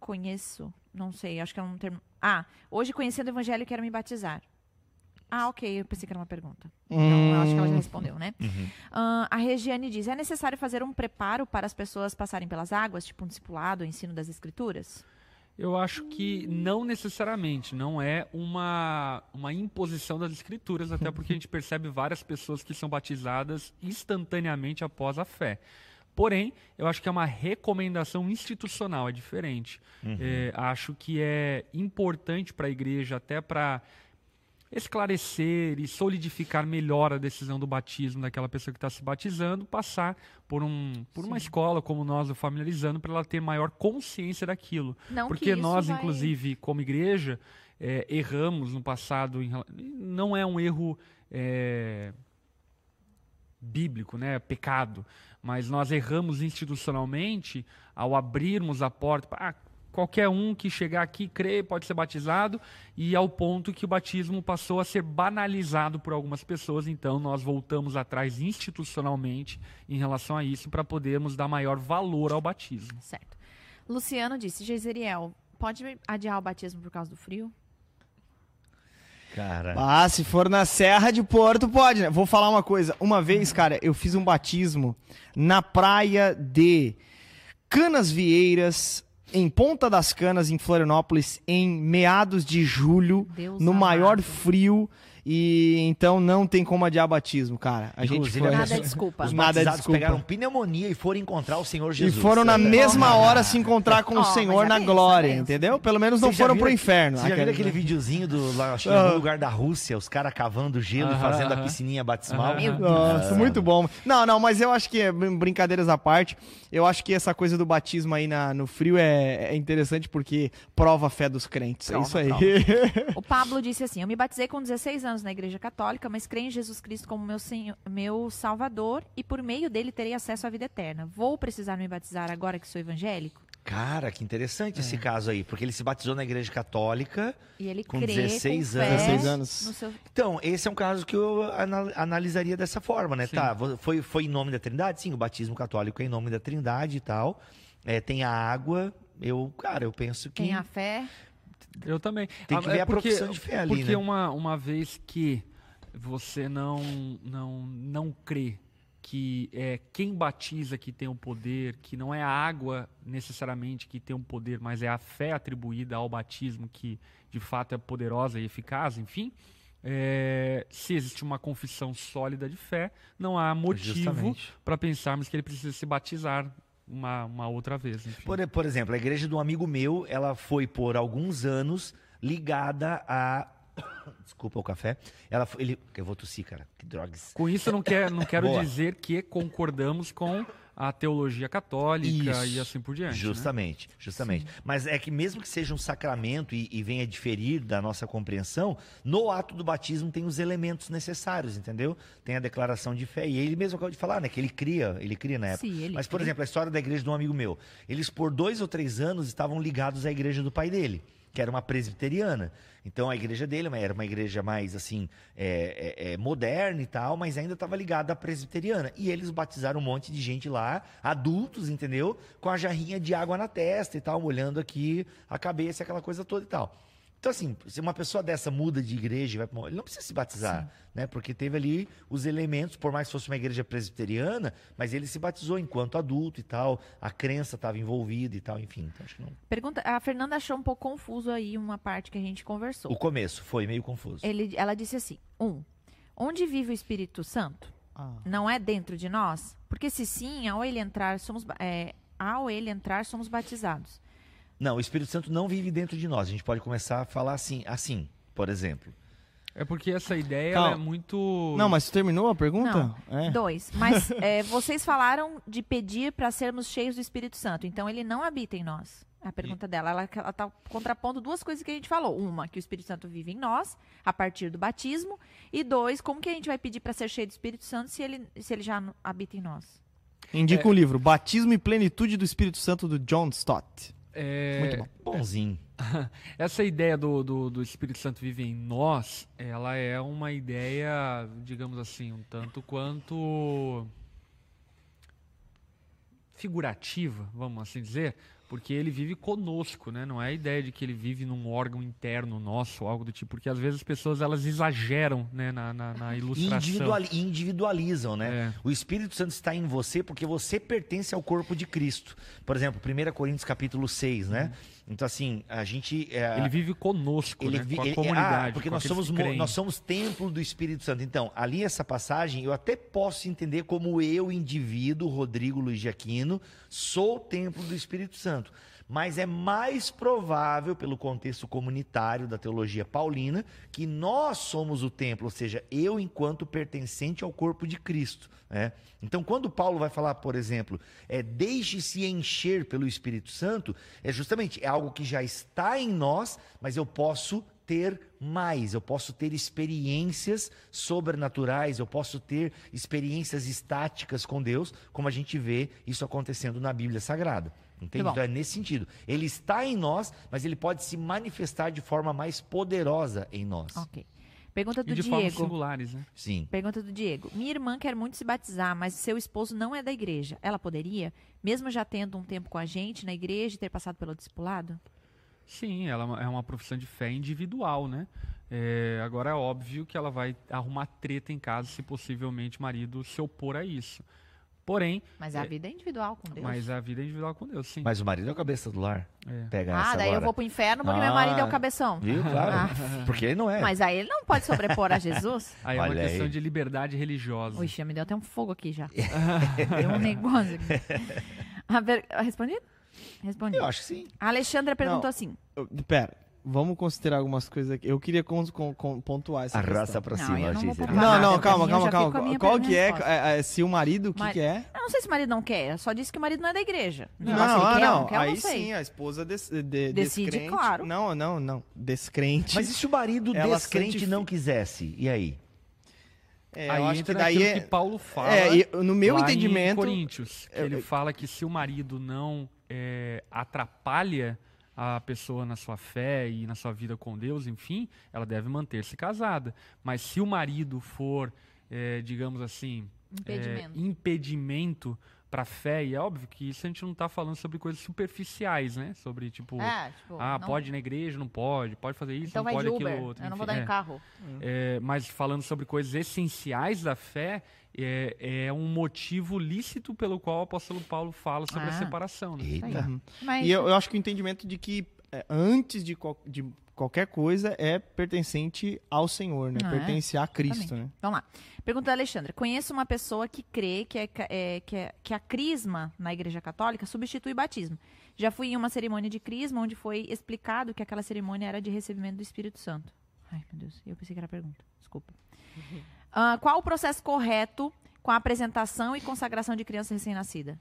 conheço, não sei, acho que é um termo. Ah, hoje conhecendo o evangelho quero me batizar. Ah, ok, eu pensei que era uma pergunta. Então eu acho que ela já Hum. respondeu, né? Ah, a Regiane diz: é necessário fazer um preparo para as pessoas passarem pelas águas, tipo um discipulado, um ensino das escrituras? Eu acho que não necessariamente, não é uma, uma imposição das escrituras, até porque a gente percebe várias pessoas que são batizadas instantaneamente após a fé. Porém, eu acho que é uma recomendação institucional, é diferente. É, acho que é importante para a igreja, até para esclarecer e solidificar melhor a decisão do batismo daquela pessoa que está se batizando, passar por, um, por uma escola como nós, o familiarizando, para ela ter maior consciência daquilo. Não que Porque nós, vai- inclusive, como igreja, é, erramos no passado. em não é um erro é, bíblico, né? Pecado. Mas nós erramos institucionalmente ao abrirmos a porta. para qualquer um que chegar aqui, crê, pode ser batizado, e ao ponto que o batismo passou a ser banalizado por algumas pessoas. Então, nós voltamos atrás institucionalmente em relação a isso para podermos dar maior valor ao batismo. Certo. Luciano disse: Geiseriel, pode adiar o batismo por causa do frio? cara. Ah, se for na Serra de Porto, pode, né? Vou falar uma coisa. Uma vez, cara, eu fiz um batismo na praia de Canas Vieiras, em Ponta das Canas, em Florianópolis, em meados de julho, Deus no amado. maior frio. E então não tem como adiar batismo, cara. A gente Inclusive, foi. Nada é desculpa. Os Nada é desculpa. pegaram pneumonia e foram encontrar o Senhor E Jesus. foram na É. mesma hora se encontrar com Ó, o Senhor é na glória, é benção. entendeu? Pelo menos não foram pro inferno. Você já viu Aquele- videozinho do lá, acho lugar da Rússia, os caras cavando gelo e fazendo a piscininha batismal? Nossa, muito bom. Não, não, mas eu acho que, é, brin- brincadeiras à parte, eu acho que essa coisa do batismo aí na- no frio é, é interessante porque prova a fé dos crentes. é Prova, isso aí. O Pablo disse assim: Eu me batizei com 16 anos na Igreja Católica, mas creio em Jesus Cristo como meu, senhor, meu Salvador e por meio dele terei acesso à vida eterna. Vou precisar me batizar agora que sou evangélico? Cara, que interessante É. esse caso aí, porque ele se batizou na igreja católica. E ele Com crê 16 com anos. 16 anos. No seu... Então, esse é um caso que eu ana- analisaria dessa forma, né? Sim. Tá, foi, foi em nome da Trindade? Sim, o batismo católico é em nome da Trindade e tal. É, tem a água. Eu, cara, eu penso que. Tem a fé. Eu também. Tem que Ah, ver é a porque- profissão de fé ali, Porque né? uma, uma vez que você não, não, não crê que é quem batiza que tem o poder, que não é a água necessariamente que tem o poder, mas é a fé atribuída ao batismo que de fato é poderosa e eficaz, enfim. é, se existe uma confissão sólida de fé, não há motivo para pensarmos que ele precisa se batizar uma, uma outra vez. Enfim. Por, por exemplo, a igreja de um amigo meu, ela foi por alguns anos ligada a. Desculpa o café. Ela foi. Ele, eu vou tossir, cara. Que drogas. Com isso, eu não, quer, não quero Boa. dizer que concordamos com a teologia católica Isso. e assim por diante. né? Justamente, justamente. Mas é que mesmo que seja um sacramento e, e venha diferir da nossa compreensão, no ato do batismo tem os elementos necessários, entendeu? Tem a declaração de fé. E ele mesmo acabou de falar, né? Que ele cria, ele cria na época. Sim, ele Mas, por cria. exemplo, a história da igreja de um amigo meu. Eles, por dois ou três anos, estavam ligados à igreja do pai dele, que era uma presbiteriana. Então, a igreja dele era uma igreja mais, assim, é, é, é, moderna e tal, mas ainda estava ligada à presbiteriana. E eles batizaram um monte de gente lá, adultos, entendeu? Com a jarrinha de água na testa e tal, molhando aqui a cabeça, aquela coisa toda e tal. Então, assim, se uma pessoa dessa muda de igreja, e vai pra uma- ele não precisa se batizar, né? Porque teve ali os elementos, por mais que fosse uma igreja presbiteriana, mas ele se batizou enquanto adulto e tal, a crença estava envolvida e tal, enfim. Então, acho que não. Pergunta, a Fernanda achou um pouco confuso aí uma parte que a gente conversou. O começo foi meio confuso. Ele, ela disse assim: um, onde vive o Espírito Santo? Ah. Não é dentro de nós? Porque se sim, ao ele entrar, somos é, ao ele entrar, somos batizados. Não, o Espírito Santo não vive dentro de nós. A gente pode começar a falar assim, assim, por exemplo. É porque essa ideia Calma. é muito. Não, mas terminou a pergunta? Não, É. dois. Mas é, vocês falaram de pedir para sermos cheios do Espírito Santo. Então ele não habita em nós. A pergunta dela, ela, ela tá contrapondo duas coisas que a gente falou. Uma, que o Espírito Santo vive em nós, a partir do batismo. E dois, como que a gente vai pedir para ser cheio do Espírito Santo se ele, se ele já habita em nós? Indica É. o livro Batismo e Plenitude do Espírito Santo do John Stott. É, Muito bom. Bonzinho. Essa ideia do, do, do Espírito Santo viver em nós, ela é uma ideia, digamos assim, um tanto quanto figurativa, vamos assim dizer, porque ele vive conosco, né? Não é a ideia de que ele vive num órgão interno nosso, algo do tipo, porque às vezes as pessoas elas exageram, né, na, na, na ilustração. individuali- individualizam, né? É. O Espírito Santo está em você porque você pertence ao corpo de Cristo. Por exemplo, 1 Coríntios capítulo 6, né? Então, assim, a gente... é. Ele vive conosco, Ele né? vi- com a ele- comunidade. ah, porque nós somos, nós somos templo do Espírito Santo. Então, ali essa passagem, eu até posso entender como eu, indivíduo, Rodrigo Luiz de Aquino, sou o templo do Espírito Santo. Mas é mais provável, pelo contexto comunitário da teologia paulina, que nós somos o templo, ou seja, eu enquanto pertencente ao corpo de Cristo. né? Então, quando Paulo vai falar, por exemplo, é deixe-se encher pelo Espírito Santo, é justamente é algo que já está em nós, mas eu posso ter mais, eu posso ter experiências sobrenaturais, eu posso ter experiências estáticas com Deus, como a gente vê isso acontecendo na Bíblia Sagrada. Entende? bom. Então é nesse sentido. Ele está em nós, mas ele pode se manifestar de forma mais poderosa em nós. Ok. Pergunta E do de formas Diego. singulares, né? Sim. Pergunta do Diego. Minha irmã quer muito se batizar, mas seu esposo não é da igreja. Ela poderia, mesmo já tendo um tempo com a gente na igreja e ter passado pelo discipulado? Sim, ela é uma- é uma profissão de fé individual, né? É, agora é óbvio que ela vai arrumar treta em casa se possivelmente o marido se opor a isso. Porém, Mas a É. vida é individual com Deus. mas a vida é individual com Deus, sim. Mas o marido é o cabeça do lar. É. Pega ah, essa daí eu agora. vou pro inferno porque meu marido é o Ah, cabeção. Viu? Claro. Ah. Porque ele não é. Mas aí ele não pode sobrepor a Jesus? Aí é uma Olha questão aí. de liberdade religiosa. Ixi, me deu até um fogo aqui já. deu um negócio aqui. Ver... Respondi? Respondi. Eu acho que sim. A Alexandra perguntou Não. assim. Eu- Pera, vamos considerar algumas coisas aqui. Eu queria con- con- pontuar essa Arrasta questão. pra Não, cima, não Gisele. Não, não, calma, eu calma, com calma. Qual que é, é, é, se o marido, o que Mas- que é? Eu não sei se o marido não quer, só disse que o marido não é da igreja. Não, se ele ah, quer não. não quer, Aí não sim, a esposa des, de, Decide, descrente. claro. Não, não, não. Descrente. Mas e se o marido Ela descrente santifica. não quisesse? E aí? É, Aí eu acho entra que daí é... que Paulo fala. É, no meu lá entendimento... Em Coríntios, que eu- ele fala que se o marido não é, atrapalha a pessoa na sua fé e na sua vida com Deus, enfim, ela deve manter-se casada. Mas se o marido for, é, digamos assim, é, Impedimento. Para a fé, e é óbvio que isso a gente não está falando sobre coisas superficiais, né? Sobre tipo, É, tipo, ah, não- pode ir na igreja, não pode, pode fazer isso, Então não vai pode de aquilo Uber. outro. eu não vou dar é. em carro. É, mas falando sobre coisas essenciais da fé, é, é um motivo lícito pelo qual o apóstolo Paulo fala sobre a Ah. separação. Né? Eita. Mas, E eu, eu acho que o entendimento de que é, antes de, qual- de qualquer coisa é pertencente ao Senhor, né? Ah, é. Pertence a Cristo, Exatamente. né? Vamos lá. Pergunta da Alexandra. Conheço uma pessoa que crê que, é, é, que, é- que a crisma na Igreja Católica substitui batismo. Já fui em uma cerimônia de crisma onde foi explicado que aquela cerimônia era de recebimento do Espírito Santo. Ai, meu Deus. Eu pensei que era pergunta. Desculpa. Ah, qual o processo correto com a apresentação e consagração de criança recém-nascida?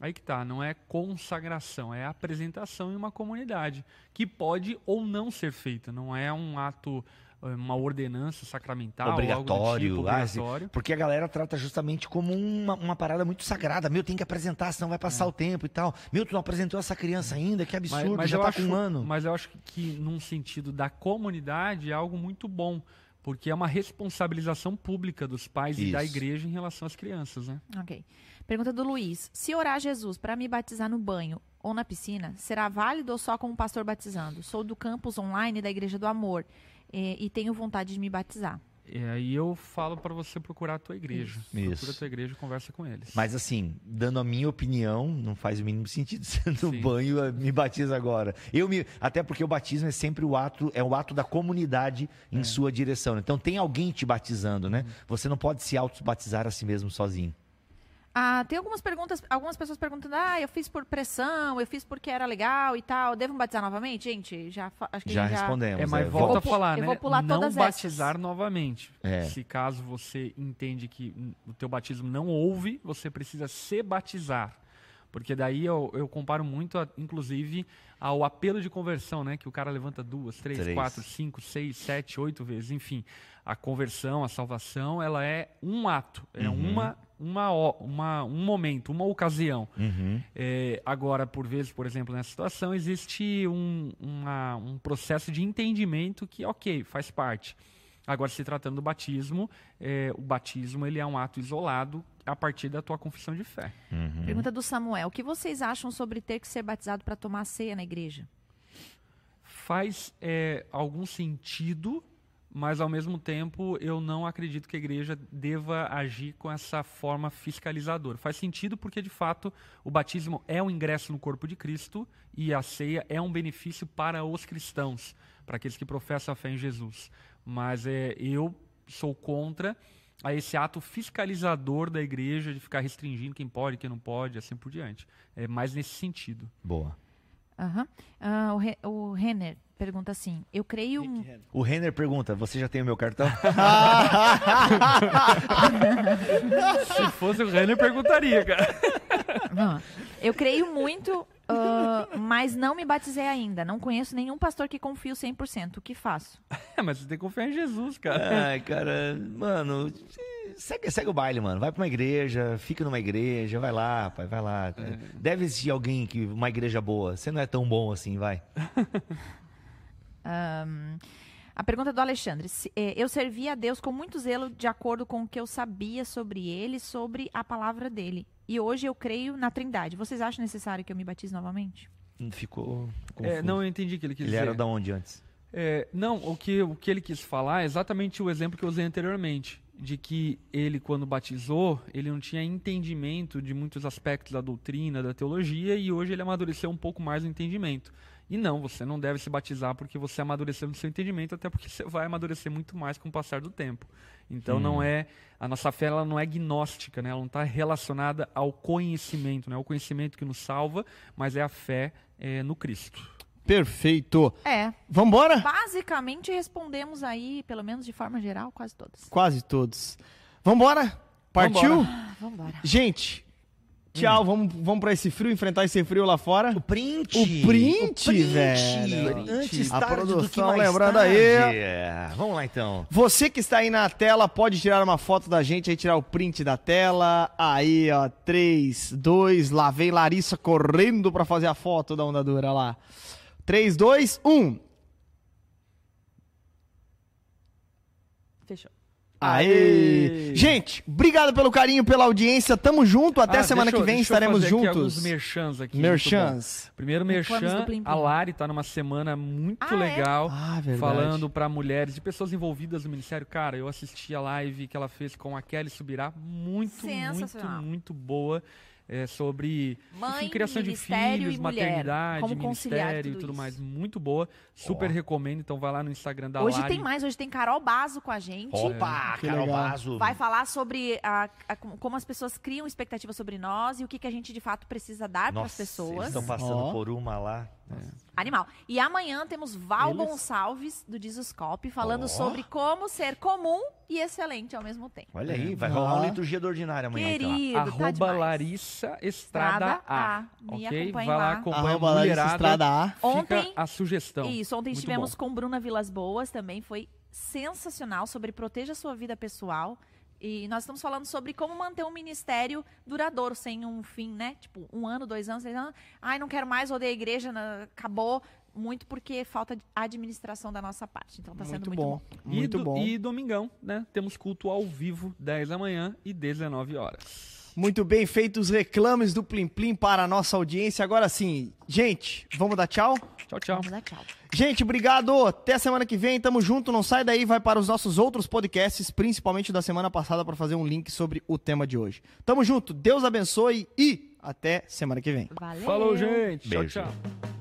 Aí que tá, não é consagração, é apresentação em uma comunidade, que pode ou não ser feita, não é um ato, eh, uma ordenança sacramental, algo do Obrigatório, tipo, ah, obrigatório. Porque a galera trata justamente como uma, uma parada muito sagrada. Meu, tem que apresentar, senão vai passar o tempo e tal. Meu, tu não apresentou essa criança ainda? Que absurdo, já eu tá acho, com um ano. Mas eu acho que, num sentido da comunidade, é algo muito bom. Porque é uma responsabilização pública dos pais e da Isso. igreja em relação às crianças, né? Ok. Pergunta do Luiz. Se orar a Jesus para me batizar no banho ou na piscina, será válido ou só como pastor batizando? Sou do campus online da Igreja do Amor eh, e tenho vontade de me batizar. E aí eu falo para você procurar a tua igreja. Procura Isso. a tua igreja e conversa com eles. Mas assim, dando a minha opinião, não faz o mínimo sentido. No Sim. banho eh, me batiza agora. Eu me, até porque o batismo é sempre o ato, é o ato da comunidade É. em sua direção. Então tem alguém te batizando, Uhum. né? Você não pode se auto-batizar a si mesmo sozinho. Ah, tem algumas perguntas, algumas pessoas perguntando: ah, eu fiz por pressão, eu fiz porque era legal e tal. Devo batizar novamente? Gente, já acho que Já a gente respondemos. É, mas é, volta vou a falar, eu né? vou pular não todas batizar novamente. É. Se caso você entende que o teu batismo não houve, você precisa se batizar. Porque daí eu, eu comparo muito, a- inclusive, ao apelo de conversão, né? Que o cara levanta duas, três, Três. quatro, cinco, seis, sete, oito vezes. Enfim, a conversão, a salvação, ela é um ato. É Uhum. uma, uma, uma, um momento, uma ocasião. Uhum. É, agora, por vezes, por exemplo, nessa situação, existe um, uma- um processo de entendimento que, ok, faz parte. Agora, se tratando do batismo, é, o batismo ele é um ato isolado a partir da tua confissão de fé. Uhum. Pergunta do Samuel: o que vocês acham sobre ter que ser batizado para tomar ceia na igreja? Faz é, algum sentido, mas ao mesmo tempo eu não acredito que a igreja deva agir com essa forma fiscalizadora. Faz sentido porque, de fato, o batismo é um ingresso no corpo de Cristo e a ceia é um benefício para os cristãos, para aqueles que professam a fé em Jesus. Mas é, eu sou contra a esse ato fiscalizador da igreja de ficar restringindo quem pode, quem não pode, assim por diante. É mais nesse sentido. Boa. Aham. Ah, o, Re- o Renner pergunta assim: eu creio. O Renner pergunta: Você já tem o meu cartão? Se fosse o Renner, perguntaria, cara. Eu creio muito, ah, mas não me batizei ainda. Não conheço nenhum pastor que confio 100%. O que faço? É, mas você tem que confiar em Jesus, cara. Ai, cara, mano, segue, segue o baile, mano. Vai pra uma igreja, fica numa igreja, vai lá, pai, vai lá. Deve existir alguém que. Uma igreja boa. Você não é tão bom assim, vai. Ahn, a pergunta do Alexandre: eh, eu servi a Deus com muito zelo, de acordo com o que eu sabia sobre ele, sobre a palavra dele. E hoje eu creio na Trindade. Vocês acham necessário que eu me batize novamente? Ficou. É, confuso. não, eu entendi o que ele quis Ele dizer. era da onde antes? É, não, o que, o que ele quis falar é exatamente o exemplo que eu usei anteriormente. De que ele, quando batizou, ele não tinha entendimento de muitos aspectos da doutrina, da teologia, e hoje ele amadureceu um pouco mais o entendimento. E não, você não deve se batizar porque você amadureceu no seu entendimento, até porque você vai amadurecer muito mais com o passar do tempo. Então não é. A nossa fé ela não é gnóstica, né? ela não está relacionada ao conhecimento, né? o conhecimento que nos salva, mas é a fé é, no Cristo. Perfeito. É. Vambora? Basicamente respondemos aí, pelo menos de forma geral, quase todas. Quase todos. Vambora? Partiu? Ah, vambora. Gente, tchau. Vamos, vamos pra esse frio, enfrentar esse frio lá fora. O print! O print, velho. Antes A tarde do que produção mais lembrando tarde. aí. É, Vamos lá então. Você que está aí na tela, pode tirar uma foto da gente aí, tirar o print da tela. Aí, ó, 3, 2, lá vem Larissa correndo pra fazer a foto da onda dura lá. 3, 2, 1. Fechou. Aê! Gente, obrigado pelo carinho, pela audiência. Tamo junto. Até Ah, semana deixa que vem deixa eu estaremos fazer aqui juntos. alguns merchans aqui. Merchans. Primeiro merchan, a Lari tá numa semana muito Ah, é? legal. Ah, verdade. Falando para mulheres e pessoas envolvidas no ministério. Cara, eu assisti a live que ela fez com a Kelly Subirá. Muito, muito, muito boa. É, sobre Mãe, enfim, criação de filhos, e maternidade, Como conciliar ministério e tudo mais. Muito boa. Super recomendo. Então vai lá no Instagram da Hoje Lari. tem mais, hoje tem Carol Bazo com a gente. Opa, Que Carol legal. Bazo. Vai falar sobre a- a- como as pessoas criam expectativa sobre nós e o que, que a gente de fato precisa dar para as pessoas. Estão passando Ó. por uma lá. Animal. E amanhã temos Val Eles- Gonçalves, do Dizoscope, falando Ó. sobre como ser comum e excelente ao mesmo tempo. Olha aí, vai Ó. rolar uma liturgia do ordinário amanhã. Querido, tá Arroba demais. Larissa Estrada A. A. Me ok? Vai lá, acompanha Arroba Larissa. Estrada A. Ontem- a sugestão. Isso, ontem Muito estivemos bom. com Bruna Vilas Boas também, foi sensacional sobre proteja a sua vida pessoal. E nós estamos falando sobre como manter um ministério duradouro, sem um fim, né? Tipo, um ano, dois anos, três anos. Ai, não quero mais, odeio a igreja, acabou. Muito porque falta administração da nossa parte. Então tá sendo muito, bom. E Muito do- bom. E domingão, né? Temos culto ao vivo, 10 da manhã e 19 horas. Muito bem feitos os reclames do Plim Plim para a nossa audiência. Agora sim, gente, vamos dar tchau? Tchau, tchau. Vamos dar tchau. Gente, obrigado. Até semana que vem. Tamo junto. Não sai daí. Vai para os nossos outros podcasts, principalmente da semana passada, para fazer um link sobre o tema de hoje. Tamo junto. Deus abençoe e até semana que vem. Valeu. Falou, gente. Beijo. Tchau, tchau.